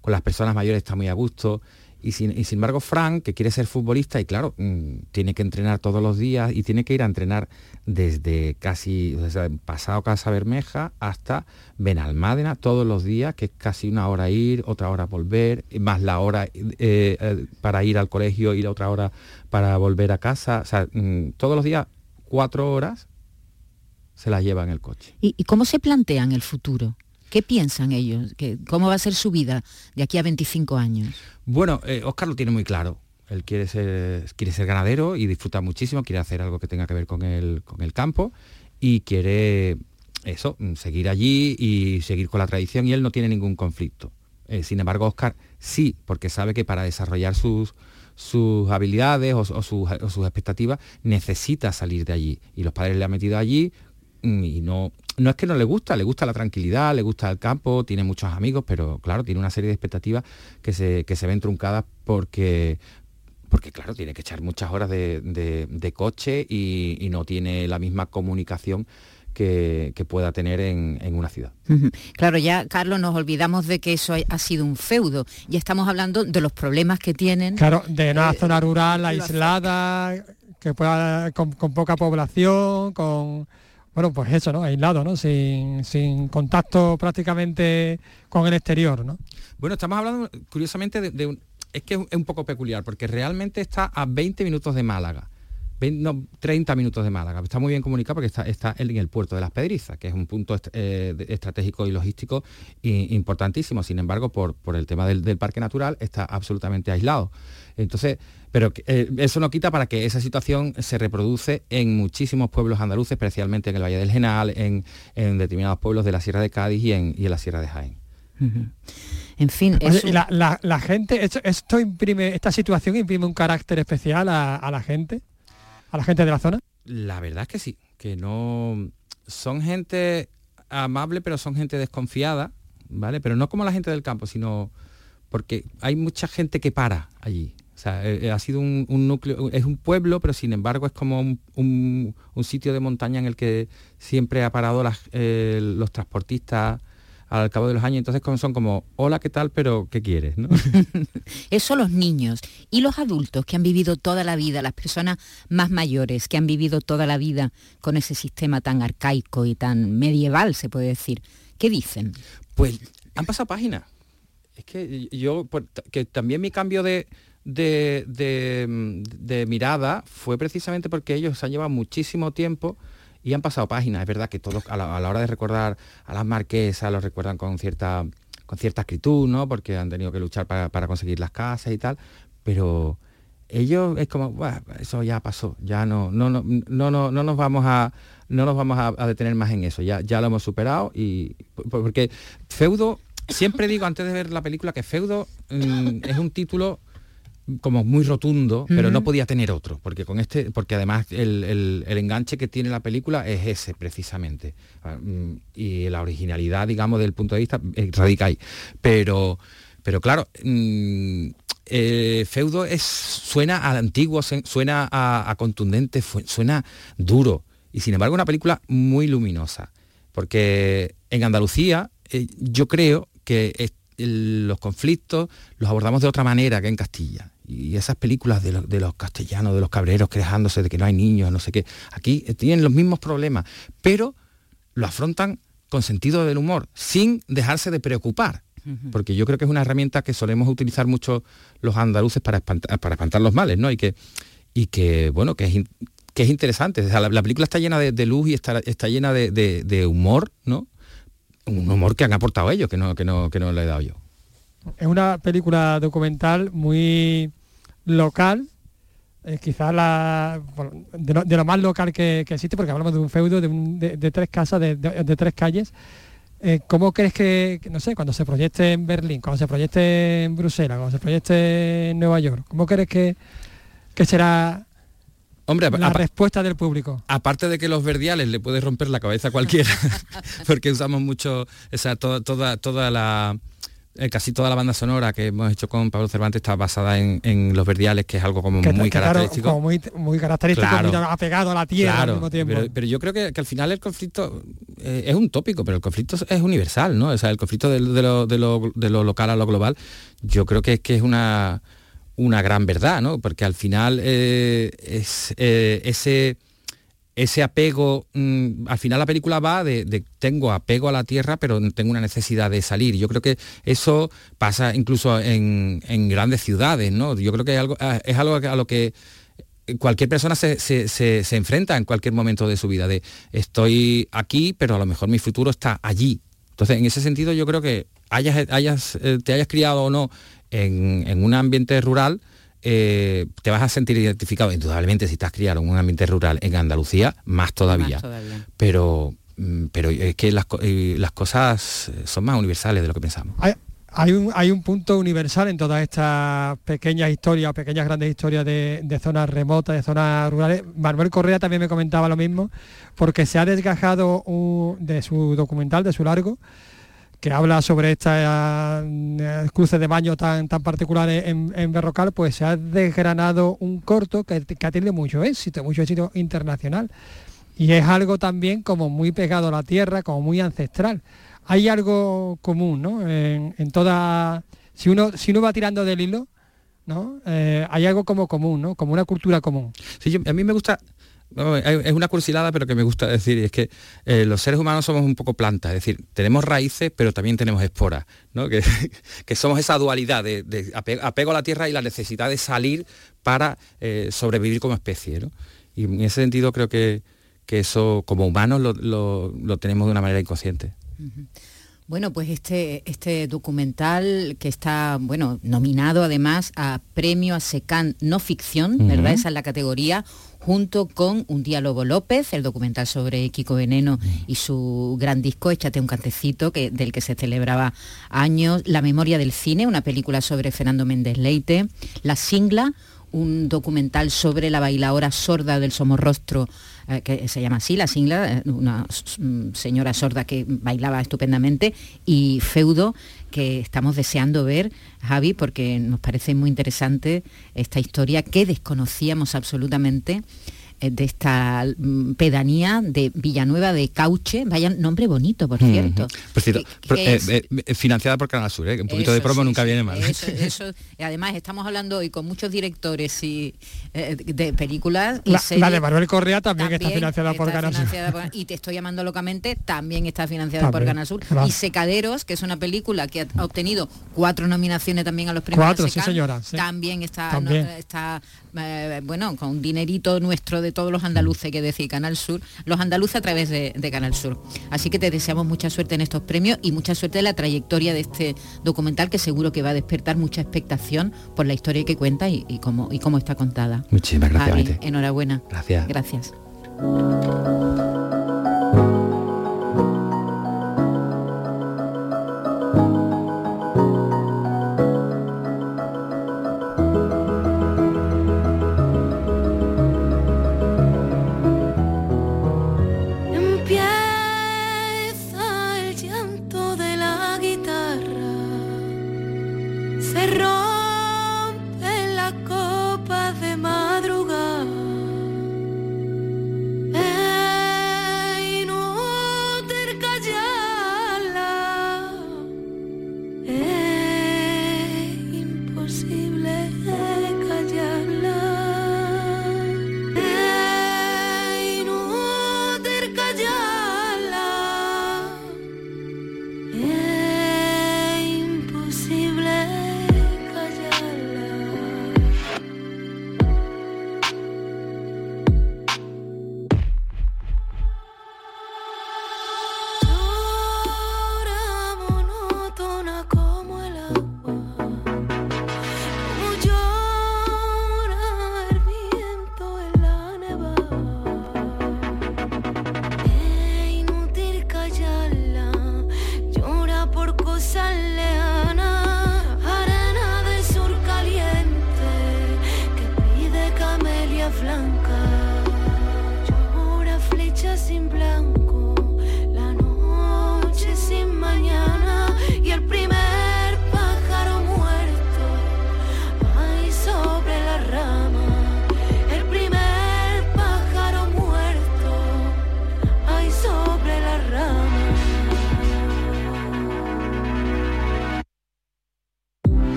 con las personas mayores está muy a gusto. Y sin, embargo, Frank, que quiere ser futbolista, y claro, mm, tiene que entrenar todos los días y tiene que ir a entrenar desde casi, pasado Casa Bermeja hasta Benalmádena todos los días, que es casi una hora ir, otra hora volver, más la hora eh, eh, para ir al colegio y la otra hora para volver a casa. O sea, mm, todos los días, cuatro horas se las lleva en el coche. ¿Y, cómo se plantean el futuro? ¿Qué piensan ellos? ¿Cómo va a ser su vida de aquí a 25 años? Bueno, Oscar eh, lo tiene muy claro. Él quiere ser, quiere ser ganadero y disfruta muchísimo, quiere hacer algo que tenga que ver con el, con el campo y quiere eso, seguir allí y seguir con la tradición y él no tiene ningún conflicto. Eh, sin embargo, Oscar sí, porque sabe que para desarrollar sus, sus habilidades o, sus, o, sus, expectativas necesita salir de allí. Y los padres le han metido allí y no, no es que no le gusta, le gusta la tranquilidad, le gusta el campo, tiene muchos amigos, pero claro, tiene una serie de expectativas que se, que se ven truncadas porque, porque claro, tiene que echar muchas horas de, coche y, no tiene la misma comunicación que, pueda tener en, una ciudad. Claro, ya, Carlos, nos olvidamos de que eso ha sido un feudo. Ya estamos hablando de los problemas que tienen. Claro, de una eh, zona rural aislada, que pueda, con poca población, con bueno, pues eso, ¿no? Aislado, ¿no? Sin, contacto prácticamente con el exterior, ¿no? Bueno, estamos hablando, curiosamente, de, un... Es que es un poco peculiar, porque realmente está a 20 minutos de Málaga. 30 minutos de Málaga. Está muy bien comunicado porque está, está en el puerto de Las Pedrizas, que es un punto eh, estratégico y logístico importantísimo. Sin embargo, por, por el tema del, del, parque natural, está absolutamente aislado. Entonces, pero eh, eso no quita para que esa situación se reproduce en muchísimos pueblos andaluces, especialmente en el Valle del Genal, en, determinados pueblos de la Sierra de Cádiz y en, la Sierra de Jaén. En fin, la, gente, esto, imprime, esta situación imprime un carácter especial a, la gente, a la gente de la zona. La verdad es que sí, que no son gente amable, pero son gente desconfiada, ¿vale? Pero no como la gente del campo, sino porque hay mucha gente que para allí. O sea, eh, eh, ha sido un, núcleo, es un pueblo, pero sin embargo es como un, sitio de montaña en el que siempre ha parado eh, los transportistas al cabo de los años. Entonces son como, hola, ¿qué tal? Pero ¿qué quieres? [laughs] Eso los niños y los adultos que han vivido toda la vida, las personas más mayores que han vivido toda la vida con ese sistema tan arcaico y tan medieval, se puede decir. ¿Qué dicen? Pues han pasado páginas. Es que yo, que también mi cambio de, de, mirada fue precisamente porque ellos han llevado muchísimo tiempo y han pasado páginas. Es verdad que todos a la, hora de recordar a las marquesas los recuerdan con cierta, con cierta acritud, ¿no? Porque han tenido que luchar para, conseguir las casas y tal. Pero ellos es como, eso ya pasó, ya no, no, no, no, no, no nos vamos a no nos vamos a, detener más en eso, ya, ya lo hemos superado y porque Feudo, siempre digo antes de ver la película que Feudo mm, es un título como muy rotundo, pero no podía tener otro, porque con este, porque además el, enganche que tiene la película es ese precisamente. Ah, mm, y la originalidad, digamos, del punto de vista eh, radica ahí. Pero, pero claro, mm, eh, Feudo es, suena al antiguo, suena a, contundente, suena duro. Y sin embargo una película muy luminosa. porque en Andalucía eh, yo creo que los conflictos los abordamos de otra manera que en Castilla. Y esas películas de, los castellanos, de los cabreros quejándose de que no hay niños, no sé qué, aquí tienen los mismos problemas, pero lo afrontan con sentido del humor, sin dejarse de preocupar. Porque yo creo que es una herramienta que solemos utilizar mucho los andaluces para espantar, para espantar los males, ¿no? Y que, y que bueno, que es, que es interesante. la, película está llena de, luz y está, está llena de, humor, ¿no? Un humor que han aportado ellos, que no, que no, que no le he dado yo. Es una película documental muy local, quizás la, de, lo, más local que, existe, porque hablamos de un feudo de, tres casas, de, tres calles. Eh, ¿Cómo crees que, no sé, cuando se proyecte en Berlín, cuando se proyecte en Bruselas, cuando se proyecte en Nueva York, ¿cómo crees que, que será Hombre, la respuesta del público. Aparte de que los verdiales le puede romper la cabeza a cualquiera, [laughs] porque usamos mucho esa toda, toda la eh, casi toda la banda sonora que hemos hecho con Pablo Cervantes está basada en, los verdiales, que es algo como muy característico. muy, muy característico, apegado a la tierra al mismo tiempo. Pero, yo creo que, al final el conflicto eh, es un tópico, pero el conflicto es universal, ¿no? O sea, el conflicto de, lo, local a lo global, yo creo que, que es una, una gran verdad, ¿no? Porque al final eh, es ese ese apego, mm, al final la película va de, tengo apego a la tierra, pero tengo una necesidad de salir. Yo creo que eso pasa incluso en, grandes ciudades, ¿no? Yo creo que es algo, ah, es algo a lo que cualquier persona se, enfrenta en cualquier momento de su vida, de estoy aquí, pero a lo mejor mi futuro está allí. Entonces, en ese sentido, yo creo que hayas, hayas, eh, te hayas criado o no en, en un ambiente rural, eh, te vas a sentir identificado, indudablemente si estás criado en un ambiente rural en Andalucía, más todavía. Pero, mm, pero es que las, las, cosas son más universales de lo que pensamos. Hay, un, hay un punto universal en todas estas pequeñas historias, pequeñas grandes historias de, de, zonas remotas, de zonas rurales. Manuel Correa también me comentaba lo mismo, porque se ha desgajado de su documental, de su largo, que habla sobre estas eh, cruces de baño tan, tan particulares en, Berrocal, pues se ha desgranado un corto que, ha tenido mucho éxito, mucho éxito internacional. Y es algo también como muy pegado a la tierra, como muy ancestral. Hay algo común, ¿no? En, toda... Si uno, si uno va tirando del hilo, ¿no? Eh, hay algo como común, ¿no? Como una cultura común. Sí, a mí me gusta es una cursilada, pero que me gusta decir, es que eh, los seres humanos somos un poco plantas, es decir, tenemos raíces, pero también tenemos esporas, ¿no? [laughs] que, somos esa dualidad de, apego a la tierra y la necesidad de salir para eh, sobrevivir como especie. Y en ese sentido creo que, eso como humanos lo, tenemos de una manera inconsciente. Bueno, pues este, este documental que está, bueno, nominado además a premio a SECAN no ficción, ¿verdad? Esa es la categoría, junto con Un diálogo López, el documental sobre Kiko Veneno y su gran disco Échate un cantecito, que, del que se celebraba años, La memoria del cine, una película sobre Fernando Méndez Leite, La Singla, un documental sobre la bailadora sorda del Somorrostro, eh, que se llama así, la Singla, eh, una mm, señora sorda que bailaba estupendamente, y Feudo, que estamos deseando ver, Javi, porque nos parece muy interesante esta historia que desconocíamos absolutamente de esta mm, pedanía de Villanueva de Cauche, vaya nombre bonito, por cierto. Eh, eh, financiada por Canal Sur, un poquito de promo nunca viene mal. además, estamos hablando hoy con muchos directores y de películas. la, de Manuel Correa también, está financiada por Canal Sur. y te estoy llamando locamente, también está financiada por Canal Sur. Y Secaderos, que es una película que ha obtenido cuatro nominaciones también a los premios. Cuatro, sí señora. También está, está bueno, con dinerito nuestro de todos los andaluces que decir Canal Sur, los andaluces a través de, Canal Sur. Así que te deseamos mucha suerte en estos premios y mucha suerte en la trayectoria de este documental que seguro que va a despertar mucha expectación por la historia que cuenta y, cómo, y cómo está contada. Muchísimas gracias. enhorabuena. Gracias. Gracias.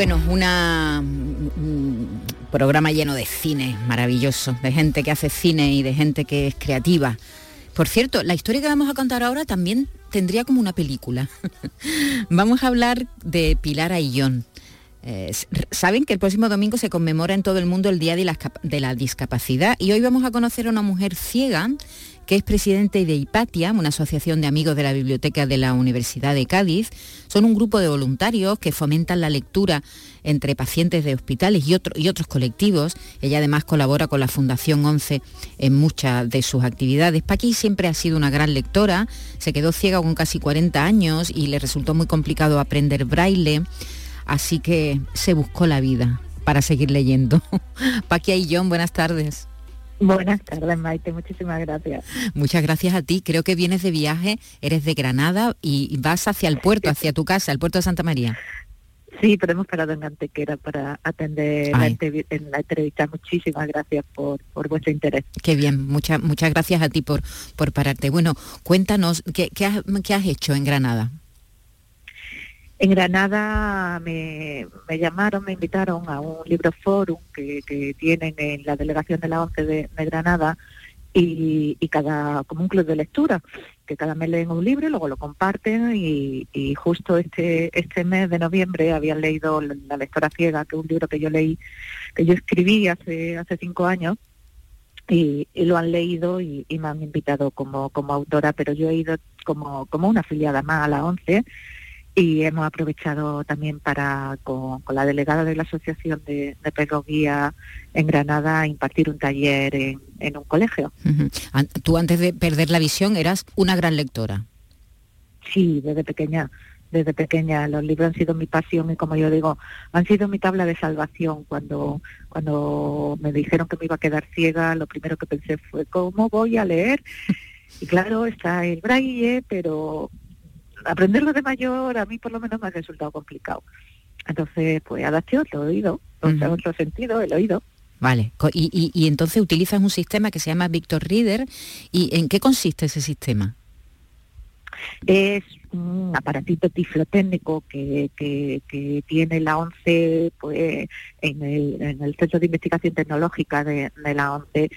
Bueno, un programa lleno de cine, maravilloso, de gente que hace cine y de gente que es creativa. Por cierto, la historia que vamos a contar ahora también tendría como una película. [laughs] vamos a hablar de Pilar Ayllón. Eh, saben que el próximo domingo se conmemora en todo el mundo el Día de la, de la Discapacidad y hoy vamos a conocer a una mujer ciega que es presidente de IPATIA, una asociación de amigos de la Biblioteca de la Universidad de Cádiz. Son un grupo de voluntarios que fomentan la lectura entre pacientes de hospitales y, y otros colectivos. Ella además colabora con la Fundación 11 en muchas de sus actividades. Paqui siempre ha sido una gran lectora, se quedó ciega con casi 40 años y le resultó muy complicado aprender braille, así que se buscó la vida para seguir leyendo. [laughs] Paqui y John, buenas tardes. Buenas tardes, Maite, muchísimas gracias. Muchas gracias a ti. Creo que vienes de viaje, eres de Granada y vas hacia el puerto, hacia tu casa, el puerto de Santa María. Sí, pero hemos parado en Antequera para atender la, en la entrevista. Muchísimas gracias por, vuestro interés. Qué bien, muchas muchas gracias a ti por, por pararte. Bueno, cuéntanos, ¿qué, qué, has, ¿qué has hecho en Granada? En Granada me, llamaron, me invitaron a un libro forum que, tienen en la delegación de la ONCE de, Granada y, cada como un club de lectura que cada mes leen un libro y luego lo comparten y, justo este este mes de noviembre habían leído La lectora ciega, que es un libro que yo leí, que yo escribí hace hace cinco años y, lo han leído y, me han invitado como, como autora, pero yo he ido como, como una afiliada más a la ONCE y hemos aprovechado también para con, la delegada de la Asociación de, de en Granada impartir un taller en, un colegio. Tú antes de perder la visión eras una gran lectora. Sí, desde pequeña, desde pequeña los libros han sido mi pasión y como yo digo, han sido mi tabla de salvación. Cuando, cuando me dijeron que me iba a quedar ciega, lo primero que pensé fue, ¿cómo voy a leer? [laughs] Y claro, está el braille, pero aprenderlo de mayor a mí por lo menos me ha resultado complicado. Entonces, pues lo he oído, en otro sentido, el oído. Vale, y, y, entonces utilizas un sistema que se llama Victor Reader. ¿Y en qué consiste ese sistema? Es un aparatito tiflotécnico que, que, que tiene la ONCE pues, en, el, en el Centro de Investigación Tecnológica de, de la ONCE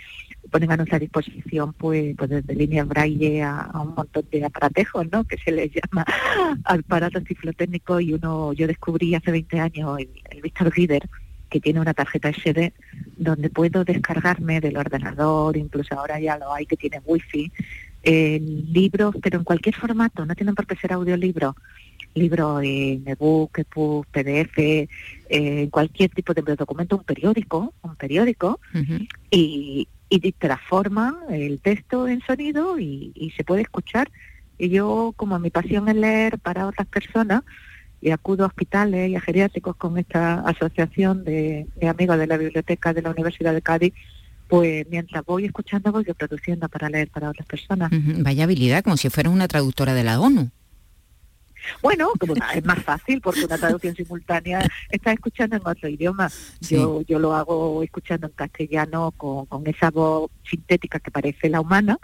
ponen a nuestra disposición pues, pues desde línea braille a, un montón de aparatejos, ¿no? Que se les llama [laughs] aparatos ciflotécnicos y uno, yo descubrí hace 20 años el, el Victor Reader, que tiene una tarjeta SD donde puedo descargarme del ordenador, incluso ahora ya lo hay que tiene wifi, eh, libros, pero en cualquier formato, no tienen por qué ser audiolibros, libros en ebook, ebook, PDF, eh, cualquier tipo de documento, un periódico, un periódico, y, y transforman el texto en sonido y, se puede escuchar. Y yo, como mi pasión es leer para otras personas, y acudo a hospitales y a geriátricos con esta asociación de, amigos de la biblioteca de la Universidad de Cádiz, pues mientras voy escuchando voy reproduciendo para leer para otras personas. Vaya habilidad, como si fuera una traductora de la ONU. Bueno, como es más fácil porque una traducción simultánea está escuchando en otro idioma. Yo, yo lo hago escuchando en castellano con, esa voz sintética que parece la humana,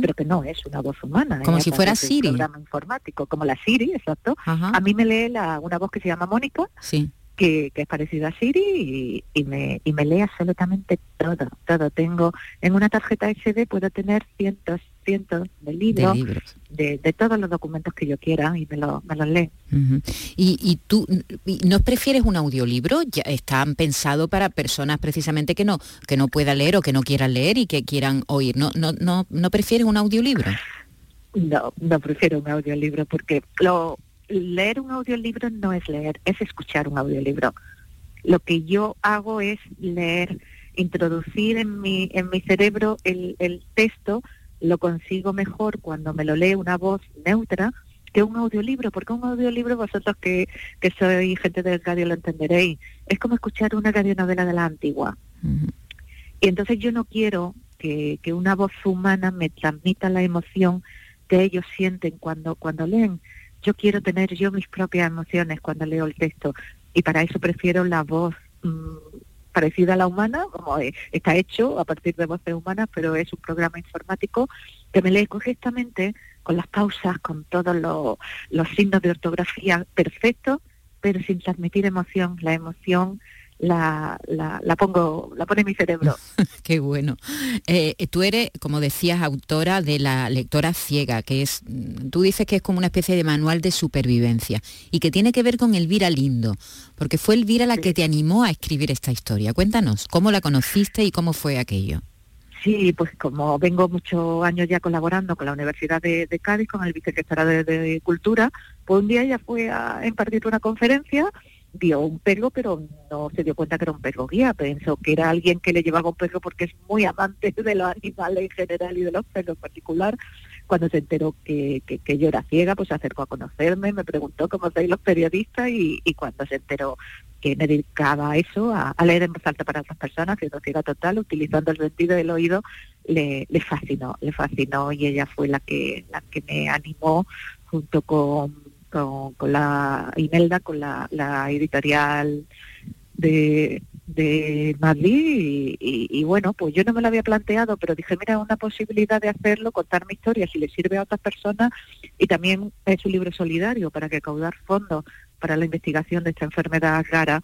pero que no es una voz humana. Como si fuera Siri. Un programa informático, como la Siri, exacto. A mí me lee la, una voz que se llama Mónica. Sí que, es parecida a Siri y, me, y me lee absolutamente todo, todo. Tengo, en una tarjeta SD puedo tener cientos, cientos de libros, de, de, todos los documentos que yo quiera y me, lo, me los lee. ¿Y, ¿Y, tú no prefieres un audiolibro? Ya están pensados para personas precisamente que no, que no puedan leer o que no quieran leer y que quieran oír. ¿No, no, no, no prefieres un audiolibro? No, no prefiero un audiolibro porque lo, leer un audiolibro no es leer, es escuchar un audiolibro. Lo que yo hago es leer, introducir en mi, en mi cerebro el, el texto, lo consigo mejor cuando me lo lee una voz neutra que un audiolibro, porque un audiolibro vosotros que, que sois gente del radio lo entenderéis, es como escuchar una radionovela de la antigua. Y entonces yo no quiero que, que, una voz humana me transmita la emoción que ellos sienten cuando, cuando leen. Yo quiero tener yo mis propias emociones cuando leo el texto. Y para eso prefiero la voz mm, parecida a la humana, como está hecho a partir de voces humanas, pero es un programa informático que me lee correctamente con las pausas, con todos los, los signos de ortografía perfectos, pero sin transmitir emoción. La emoción la, la, pongo, la pone en mi cerebro. [laughs] Qué bueno. Eh, tú eres, como decías, autora de La lectora ciega, que es, mm, tú dices que es como una especie de manual de supervivencia y que tiene que ver con Elvira Lindo, porque fue Elvira la que te animó a escribir esta historia. Cuéntanos, ¿cómo la conociste y cómo fue aquello? Sí, pues como vengo muchos años ya colaborando con la Universidad de, Cádiz, con el vicesecretario de, de, Cultura, pues un día ella fue a impartir una conferencia vio un perro, pero no se dio cuenta que era un perro guía. Pensó que era alguien que le llevaba un perro porque es muy amante de los animales en general y de los perros en particular. Cuando se enteró que, que, yo era ciega, pues se acercó a conocerme, me preguntó cómo sois los periodistas y, y, cuando se enteró que me dedicaba a eso, a, leer en voz alta para otras personas, siendo ciega total, utilizando el sentido del oído, le, le fascinó, le fascinó y ella fue la que, la que me animó junto con con, la Imelda, con la, editorial de, Madrid y, bueno, pues yo no me lo había planteado, pero dije, mira, una posibilidad de hacerlo, contar mi historia, si le sirve a otras personas y también es un libro solidario para que caudar fondos para la investigación de esta enfermedad rara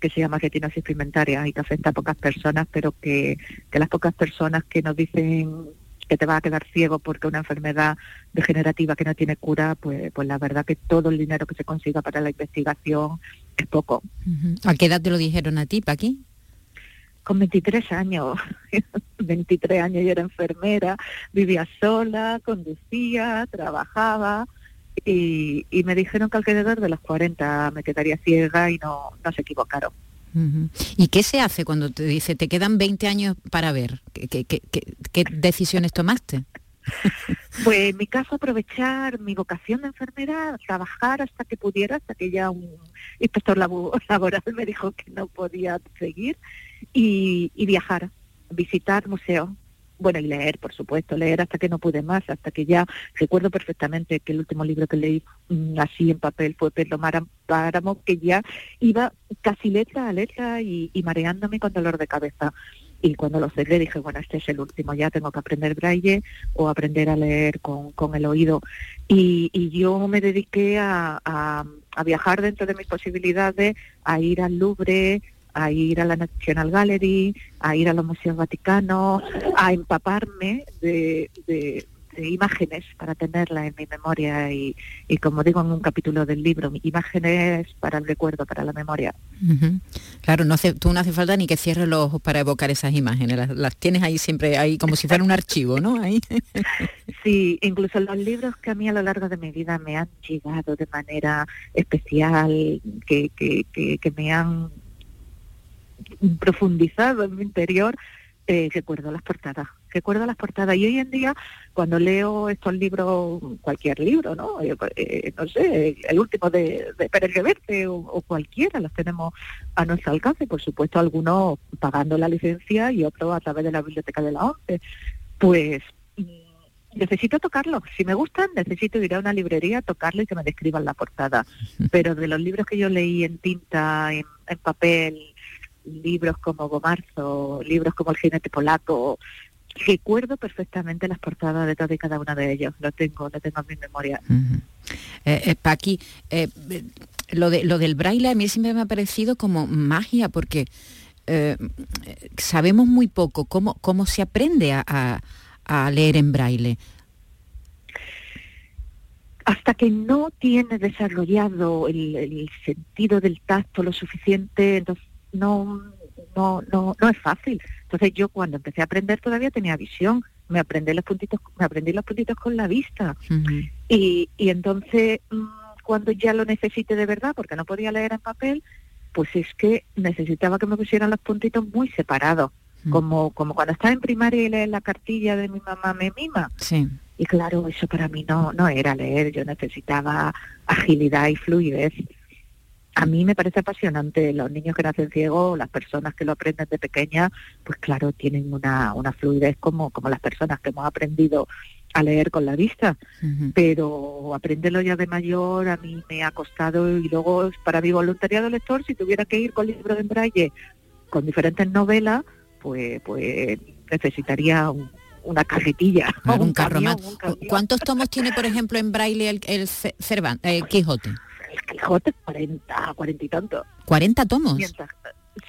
que se llama retinosis pigmentaria y que afecta a pocas personas, pero que las pocas personas que nos dicen que te va a quedar ciego porque una enfermedad degenerativa que no tiene cura, pues, pues la verdad que todo el dinero que se consiga para la investigación es poco. ¿A qué edad te lo dijeron a ti, Paqui? Con 23 años, [laughs] 23 años yo era enfermera, vivía sola, conducía, trabajaba y, y me dijeron que alrededor de los 40 me quedaría ciega y no, no se equivocaron. ¿Y qué se hace cuando te dice, te quedan 20 años para ver? ¿Qué, qué, decisiones tomaste? [laughs] Pues en mi caso aprovechar mi vocación de enfermera, trabajar hasta que pudiera, hasta que ya un inspector [laughs] laboral me dijo que no podía seguir y, y viajar, visitar museos, bueno, y leer, por supuesto, leer hasta que no pude más, hasta que ya recuerdo perfectamente que el último libro que leí mm, así en papel fue Pedro Páramo, que ya iba casi letra a letra y, mareándome con dolor de cabeza. Y cuando lo cerré dije, bueno, este es el último, ya tengo que aprender braille o aprender a leer con, con el oído. Y, y yo me dediqué a, a, a viajar dentro de mis posibilidades, a ir al Louvre, a ir a la National Gallery, a ir a los museos vaticanos, a empaparme de, imágenes para tenerla en mi memoria y, como digo en un capítulo del libro, imágenes para el recuerdo, para la memoria. Claro, no hace, tú no hace falta ni que cierres los ojos para evocar esas imágenes, las, tienes ahí siempre, ahí como si fuera un archivo, ¿no? Ahí. [laughs] sí, incluso los libros que a mí a lo largo de mi vida me han llegado de manera especial, que, que, que me han profundizado en mi interior, eh, recuerdo las portadas, recuerdo las portadas. Y hoy en día, cuando leo estos libros, cualquier libro, ¿no? Eh, eh, no sé, el último de, de Pérez Reverte o, o, cualquiera, los tenemos a nuestro alcance, por supuesto algunos pagando la licencia y otros a través de la biblioteca de la ONCE. Pues necesito tocarlo. Si me gustan, necesito ir a una librería, tocarlo y que me describan la portada. [laughs] Pero de los libros que yo leí en tinta, en, papel, libros como Gomarzo, libros como El jinete polaco, recuerdo perfectamente las portadas de todas y cada una de ellos. Lo tengo, lo tengo en mi memoria. Eh, eh, Paqui, eh, lo, de, lo del braille a mí siempre me ha parecido como magia porque sabemos muy poco cómo, cómo se aprende a a leer en braille? Hasta que no tiene desarrollado el, sentido del tacto lo suficiente, entonces no, no, no, no es fácil. Entonces yo cuando empecé a aprender todavía tenía visión, me aprendí los puntitos, me aprendí los puntitos con la vista. y, y entonces mm, cuando ya lo necesite de verdad, porque no podía leer en papel, pues es que necesitaba que me pusieran los puntitos muy separados. Como, como cuando estaba en primaria y leer la cartilla de mi mamá me mima. Sí. Y claro, eso para mí no, no era leer, yo necesitaba agilidad y fluidez. A mí me parece apasionante, los niños que nacen ciegos, las personas que lo aprenden de pequeña, pues claro, tienen una, una fluidez como, como las personas que hemos aprendido a leer con la vista, pero aprenderlo ya de mayor a mí me ha costado y luego para mi voluntariado lector, si tuviera que ir con libros en braille, con diferentes novelas, pues, pues necesitaría una carretilla. un, carro más. ¿Cuántos tomos tiene, por ejemplo, en braille el, el Quijote? El Quijote, 40, 40 y tanto. ¿40 tomos?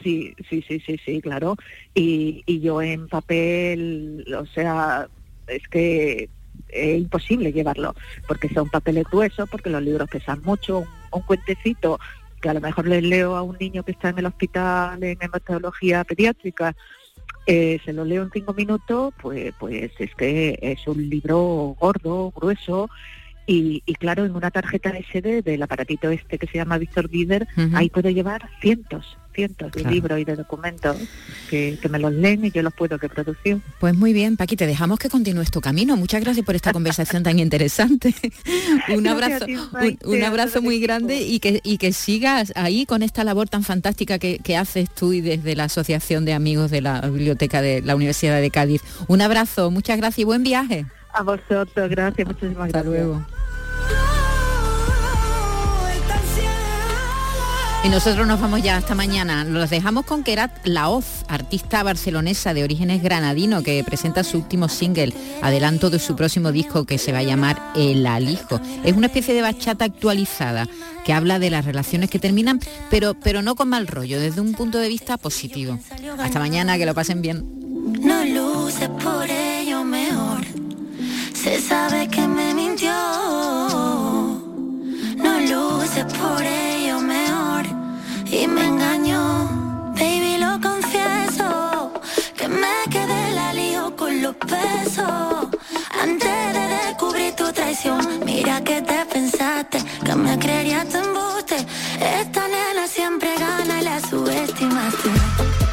Sí, sí, sí, sí, sí, claro. Y, y yo en papel, o sea, es que es imposible llevarlo, porque son papeles gruesos, porque los libros pesan mucho, un, cuentecito que a lo mejor les leo a un niño que está en el hospital en hematología pediátrica eh, se lo leo en cinco minutos, pues, pues es que es un libro gordo, grueso, y, claro, en una tarjeta SD del aparatito este que se llama Víctor Guider, ahí puedo llevar cientos, cientos de libros y de documentos que, me los leen y yo los puedo reproducir. Pues muy bien, Paqui, te dejamos que continúes tu camino. Muchas gracias por esta conversación tan interesante. [laughs] un abrazo, un, abrazo muy grande y que, y que sigas ahí con esta labor tan fantástica que, que haces tú y desde la Asociación de Amigos de la Biblioteca de la Universidad de Cádiz. Un abrazo, muchas gracias y buen viaje. A vosotros, gracias, muchísimas Hasta gracias. luego. Y nosotros nos vamos ya hasta mañana. Los dejamos con Kerat Laoz, artista barcelonesa de orígenes granadino que presenta su último single, adelanto de su próximo disco que se va a llamar El Alijo. Es una especie de bachata actualizada que habla de las relaciones que terminan, pero, pero no con mal rollo, desde un punto de vista positivo. Hasta mañana, que lo pasen bien. No luce por ello mejor. Se sabe que me mintió. No luce por ello y me engañó. Baby, lo confieso, que me quedé la lío con los pesos. Antes de descubrir tu traición, mira que te pensaste, que me creerías tan embuste. Esta nena siempre gana y la subestimaste.